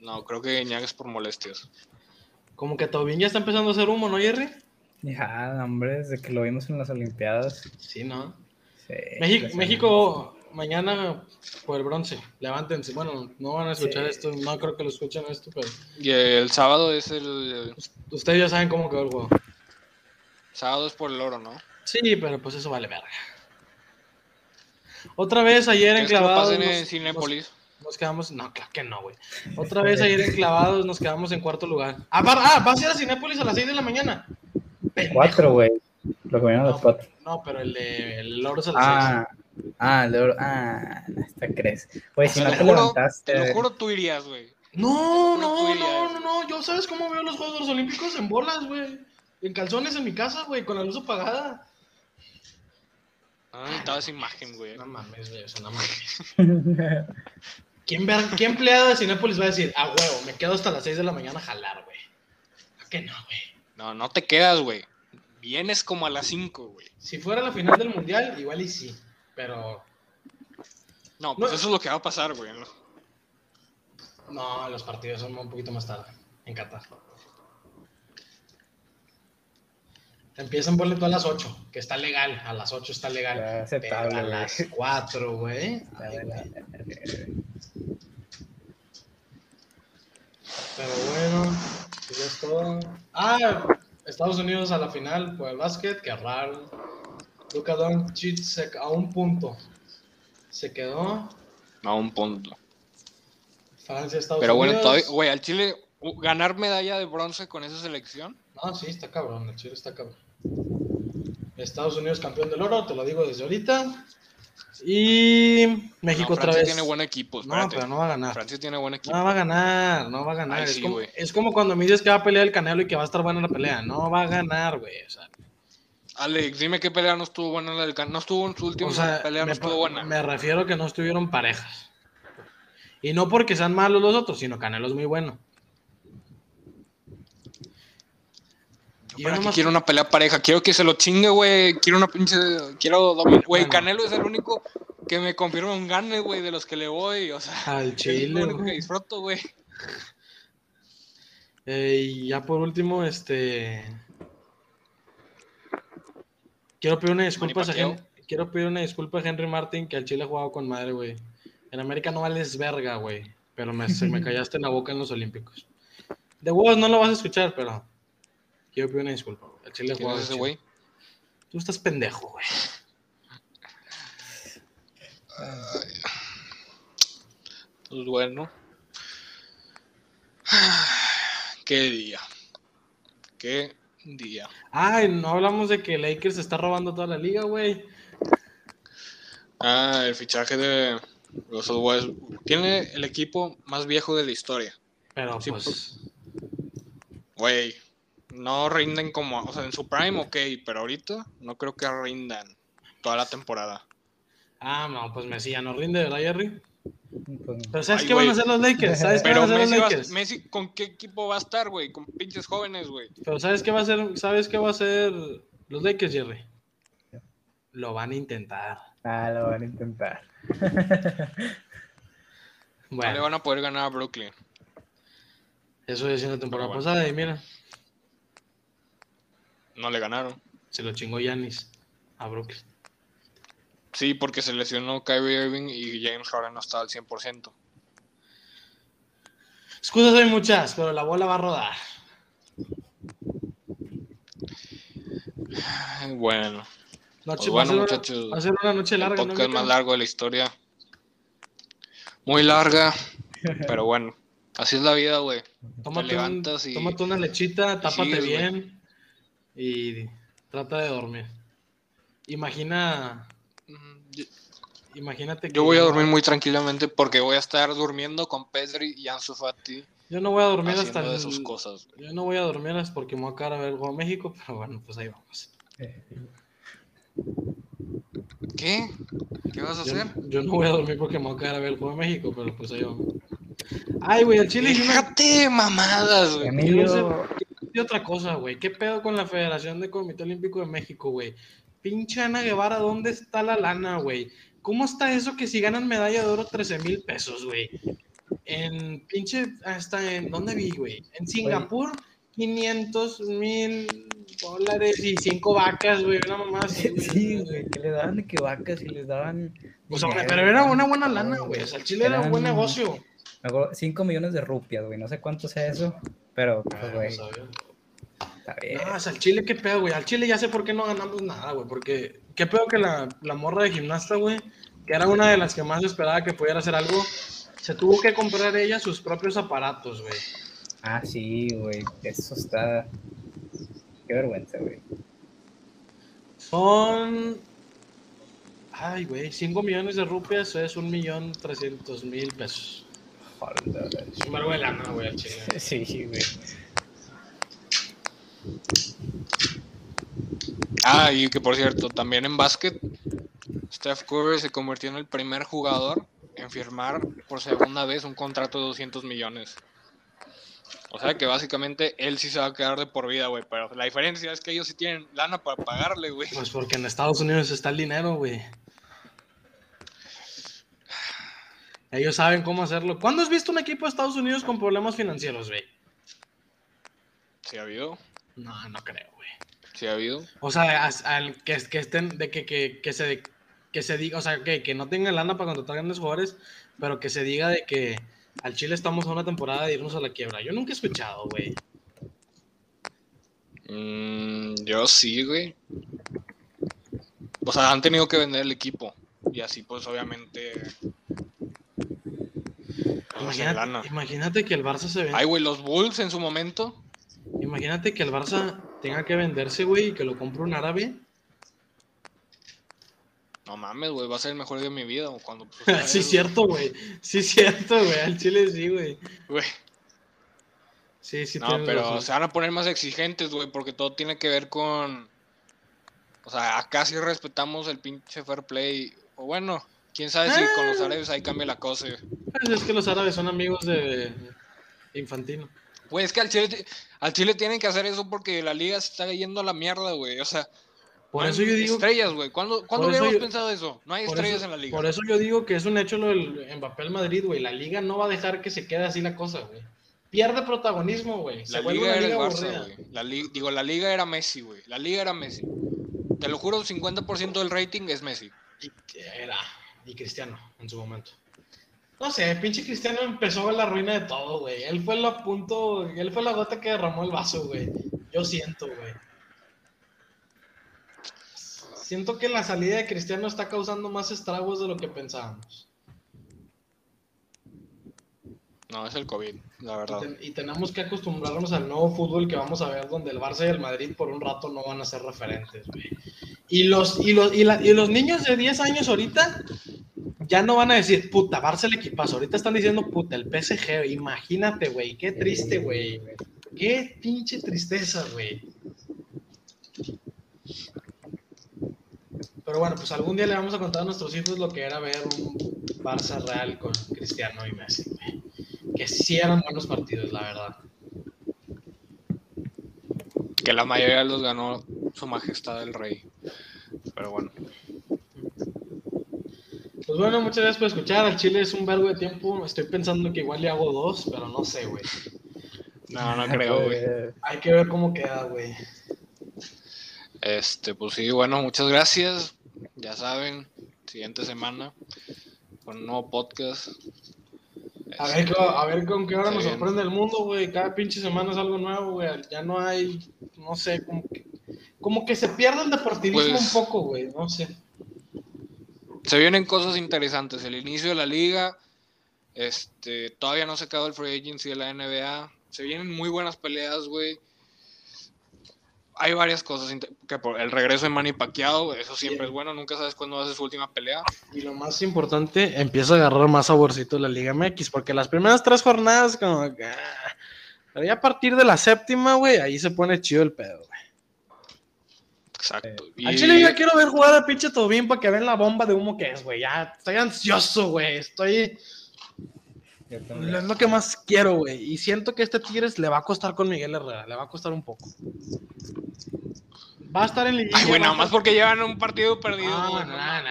No, creo que Guiñac es por molestias. Como que Taubín ya está empezando a hacer humo, ¿no, Jerry? Ya, hombre, desde que lo vimos en las Olimpiadas. Sí, ¿no? Sí, México mañana por el bronce. Levántense. Bueno, no van a escuchar Sí. esto. No creo que lo escuchen esto, pero Y el sábado es el, ustedes ya saben cómo quedó el juego. sábado es por el oro, ¿no? Sí, pero pues eso vale verga. Otra vez ayer en ¿Quieres que pasen en nos- Cinépolis? Nos, nos quedamos. No, claro que no, güey. Otra vez ayer en clavados nos quedamos en cuarto lugar. Ah, va- ah, vas a ir a Cinépolis a las 6 de la mañana. Pendejo. Cuatro, güey. Lo comieron a No, las cuatro. no, pero el de el oro es a las 6. Ah, ah, el de oro. Ah, hasta crees. Güey, si Te no lo te juro, levantaste. te lo juro, tú irías, güey. No, No no, no, no. Yo sabes cómo veo los Juegos de los Olímpicos en bolas, güey. En calzones en mi casa, güey, con la luz apagada. No necesitaba esa imagen, güey. No mames, güey, o sea, no mames. ¿Quién, ver, ¿Qué empleado de Cinépolis va a decir, a huevo, me quedo hasta las 6 de la mañana a jalar, güey? ¿A qué no, güey? No, no te quedas, güey. Vienes como a las 5, güey. Si fuera la final del mundial, igual y sí. Pero No, pues No. eso es lo que va a pasar, güey. ¿no? no, los partidos son un poquito más tarde en Qatar. Empiezan ponle tú a las 8, que está legal. A las 8 está legal. Está aceptable, Pero a güey. las 4, güey. Ay. Pero bueno, pues ya es todo. Ah, Estados Unidos a la final por el básquet, qué raro. Luka Doncic se- a un punto. Se quedó. A un punto. Francia, Estados Pero bueno, Unidos. todavía, güey, al Chile, ganar medalla de bronce con esa selección. No, sí, está cabrón, el Chile está cabrón. Estados Unidos campeón del oro, te lo digo desde ahorita. Y México No, otra Francia vez. tiene buen equipo. no, espérate. pero no va a ganar. Francia tiene buen equipo. No va a ganar, no va a ganar. Ay, es, sí, como, es como cuando me dices que va a pelear el Canelo y que va a estar buena la pelea. No va a ganar, güey. O sea, Alex, dime qué pelea no estuvo buena la del Can- No estuvo en su última o sea, pelea, no estuvo buena. me refiero que no estuvieron parejas. Y no porque sean malos los otros, sino Canelo es muy bueno. Yo ¿Para qué nomás- quiero una pelea pareja? Quiero que se lo chingue, güey. Quiero una pinche. Quiero dominar. Güey, Bueno. Canelo es el único que me confirma un gane, güey, de los que le voy. O sea, Al es Chile, lo único güey. que disfruto, güey. Eh, y ya por último, este. Quiero pedir una disculpa a Pacquiao. Hen- Quiero pedir una disculpa a Henry Martin que al Chile ha jugado con madre, güey. En América no vales verga, güey. Pero me, se me callaste en la boca en los Olímpicos. De huevos no lo vas a escuchar, pero. Quiero pedir una disculpa, güey. Al Chile ha ¿Quién jugado es ese güey? Tú estás pendejo, güey. Pues bueno. Qué día. Qué día. Ay, no hablamos de que Lakers está robando toda la liga, güey. Ah, el fichaje de Russell Westbrook. Tiene el equipo más viejo de la historia. Pero Sí, pues. Güey, no rinden como, o sea, en su prime, ok, pero ahorita no creo que rindan toda la temporada. Ah, no, pues Messi ya no rinde, ¿verdad, Jerry? Pues, Pero ¿sabes Ay, qué van güey. a hacer los Lakers? ¿Sabes qué Pero van a hacer Messi, los va- Lakers? Messi, ¿con qué equipo va a estar, güey? Con pinches jóvenes, güey. Pero ¿sabes qué va a hacer? ¿Sabes qué va a hacer los Lakers, Jerry? Lo van a intentar. ah, lo van a intentar. No le Bueno, van a poder ganar a Brooklyn. eso decía en la temporada bueno. pasada y mira, No le ganaron. se lo chingó Yanis a Brooklyn. Sí, porque se lesionó Kyrie Irving y James Harden no está al 100%. Excusas hay muchas, pero la bola va a rodar. Bueno, Noche, Pues va, bueno, una- muchachos, va a ser una noche el larga, ¿no, podcast más largo de la historia. Muy larga, pero bueno. Así es la vida, güey. Tómate, un- levantas y- tómate una lechita, tápate sigues, bien y trata de dormir. Imagina, imagínate que Yo voy a dormir muy tranquilamente porque voy a estar durmiendo con Pedri y Ansu Fati Yo no voy a dormir hasta haciendo de el- sus cosas. güey. Yo no voy a dormir hasta porque me voy a quedar a ver el juego de México, pero bueno, pues ahí vamos. ¿Qué? ¿Qué vas a Yo, hacer? yo no voy a dormir porque me voy a quedar a ver el juego de México, pero pues ahí vamos. Ay, güey, al Chile una, Déjate mamadas, güey. Emilio, y otra cosa, güey. ¿Qué pedo con la Federación de Comité Olímpico de México, güey? Pinche Ana Guevara, ¿dónde está la lana, güey? ¿Cómo está eso que si ganan medalla de oro 13 mil pesos, güey? En pinche, hasta en, ¿dónde vi, güey? En Singapur, 500 mil dólares y cinco vacas, güey, una mamá así, güey. sí, güey, que le daban de que vacas y les daban. Sea, dinero, pero era una buena lana, güey. O sea, el Chile era un buen negocio. Me acuerdo, 5 millones de rupias, güey. No sé cuánto sea eso, pero, pues, güey, está bien. No, o sea, al Chile, ¿qué pedo, güey? Al Chile ya sé por qué no ganamos nada, güey. Porque, ¿qué pedo que la, la morra de gimnasta, güey? Que era una de las que más esperaba que pudiera hacer algo. Se tuvo que comprar ella sus propios aparatos, güey. Ah, sí, güey. Eso está. Qué vergüenza, güey. Son. Ay, güey, 5 millones de rupias es un millón trescientos mil pesos. Joder. Es un güey, al Chile. Sí, güey. Ah, y que por cierto, también en básquet, Steph Curry se convirtió en el primer jugador en firmar por segunda vez un contrato de 200 millones. O sea que básicamente él sí se va a quedar de por vida, güey. Pero la diferencia es que ellos sí tienen lana para pagarle, güey. Pues porque en Estados Unidos está el dinero, güey. Ellos saben cómo hacerlo. ¿Cuándo has visto un equipo de Estados Unidos con problemas financieros, güey? Sí ha habido, No, no creo, güey. Sí ha habido. O sea, al que, que estén, de que, que, que se, que se diga, o sea, que, que no tengan lana para contratar grandes jugadores, pero que se diga de que al Chile estamos a una temporada de irnos a la quiebra. Yo nunca he escuchado, güey. Mm, yo sí, güey. O sea, han tenido que vender el equipo. Y así, pues, obviamente. pues. Imagínate, imagínate que el Barça se venda. Ay, güey, los Bulls en su momento. Imagínate que el Barça tenga que venderse, güey, y que lo compre un árabe. No mames, güey, va a ser el mejor día de mi vida. Cuando, pues, sí, cierto, güey. Sí, cierto, güey. Al chile sí, güey. güey. Sí, sí, No, pero razón. se van a poner más exigentes, güey, porque todo tiene que ver con. O sea, acá sí respetamos el pinche fair play. O bueno, quién sabe si con Ah. los árabes ahí cambia la cosa. güey. Pues es que los árabes son amigos de Infantino. Güey, es que al Chile, al Chile tienen que hacer eso porque la liga se está yendo a la mierda, güey. O sea, Por no eso hay yo digo. Estrellas, güey. ¿Cuándo, ¿cuándo habíamos yo- pensado eso? No hay estrellas eso- en la liga. Por eso yo digo que es un hecho lo del Mbappé al Madrid, güey. La liga no va a dejar que se quede así la cosa, güey. Pierde protagonismo, güey. La liga era el Barça, güey. La li- digo, la liga era Messi, güey. La liga era Messi. Te lo juro, 50% del rating es Messi. Y era. Y Cristiano, en su momento. No sé, pinche Cristiano empezó la ruina de todo, güey. Él fue el punto, él fue la gota que derramó el vaso, güey. Yo siento, güey. Siento que la salida de Cristiano está causando más estragos de lo que pensábamos. No, es el COVID, la Y, verdad. ten- y tenemos que acostumbrarnos al nuevo fútbol que vamos a ver, donde el Barça y el Madrid por un rato no van a ser referentes, güey. Y los, y, los, y, los niños de 10 años ahorita ya no van a decir, puta, Barça el equipazo. Ahorita están diciendo, puta, el PSG. Imagínate, güey. Qué triste, güey. Qué pinche tristeza, güey. Pero bueno, pues algún día le vamos a contar a nuestros hijos lo que era ver un Barça real con Cristiano y Messi. Que sí eran buenos partidos, la verdad. Que la mayoría los ganó su majestad el rey. Pero bueno. Pues bueno, muchas gracias por escuchar. Al Chile es un verbo de tiempo. Estoy pensando que igual le hago dos, pero no sé, güey. No, no creo, güey. Hay que ver cómo queda, güey. Este, pues sí, bueno, muchas gracias. Ya saben, siguiente semana con un nuevo podcast. A ver, Este, a ver con qué hora nos bien. sorprende el mundo, güey. Cada pinche semana es algo nuevo, güey. Ya no hay, no sé, como que, como que se pierde el deportivismo Pues- un poco, güey. No sé. Se vienen cosas interesantes. El inicio de la liga. Este, todavía no se acabó el free agency de la NBA. Se vienen muy buenas peleas, güey. Hay varias cosas. Que por el regreso de Manny Pacquiao, eso siempre Bien. es bueno. Nunca sabes cuándo va a ser su última pelea. Y lo más importante, empieza a agarrar más saborcito la Liga MX, porque las primeras tres jornadas, como que. ah, Pero ya a partir de la séptima, güey, ahí se pone chido el pedo. Exacto. Al Y- Chile ya quiero ver jugar a pinche Tobín para que vean la bomba de humo que es, güey. Ya estoy ansioso, güey. Estoy. yo. Es lo que más quiero, güey. Y siento que este Tigres le va a costar con Miguel Herrera. Le va a costar un poco. Va a estar en liguilla. Ay, güey, nada más porque llevan un partido perdido. No, güey, no, no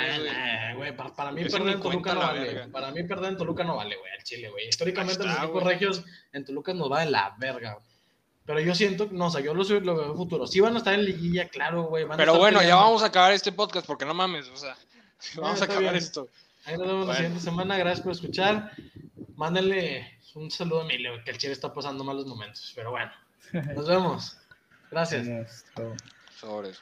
no, güey. Para, para mí perder en Toluca no vale. verga. Para mí perder en Toluca no vale, güey, al Chile, güey. Históricamente los equipos regios en Toluca nos va de la verga, güey. Pero yo siento, no, o sea, yo lo, lo veo en futuro. Sí van a estar en liguilla, claro, güey. van a Pero estar bueno, ya vamos a acabar este podcast porque no mames, o sea, vamos a acabar bien. esto. Ahí nos vemos la siguiente semana. Gracias por escuchar. Mándenle un saludo a Emilio, que el Chile está pasando malos momentos. Pero bueno, nos vemos. Gracias. Sobres.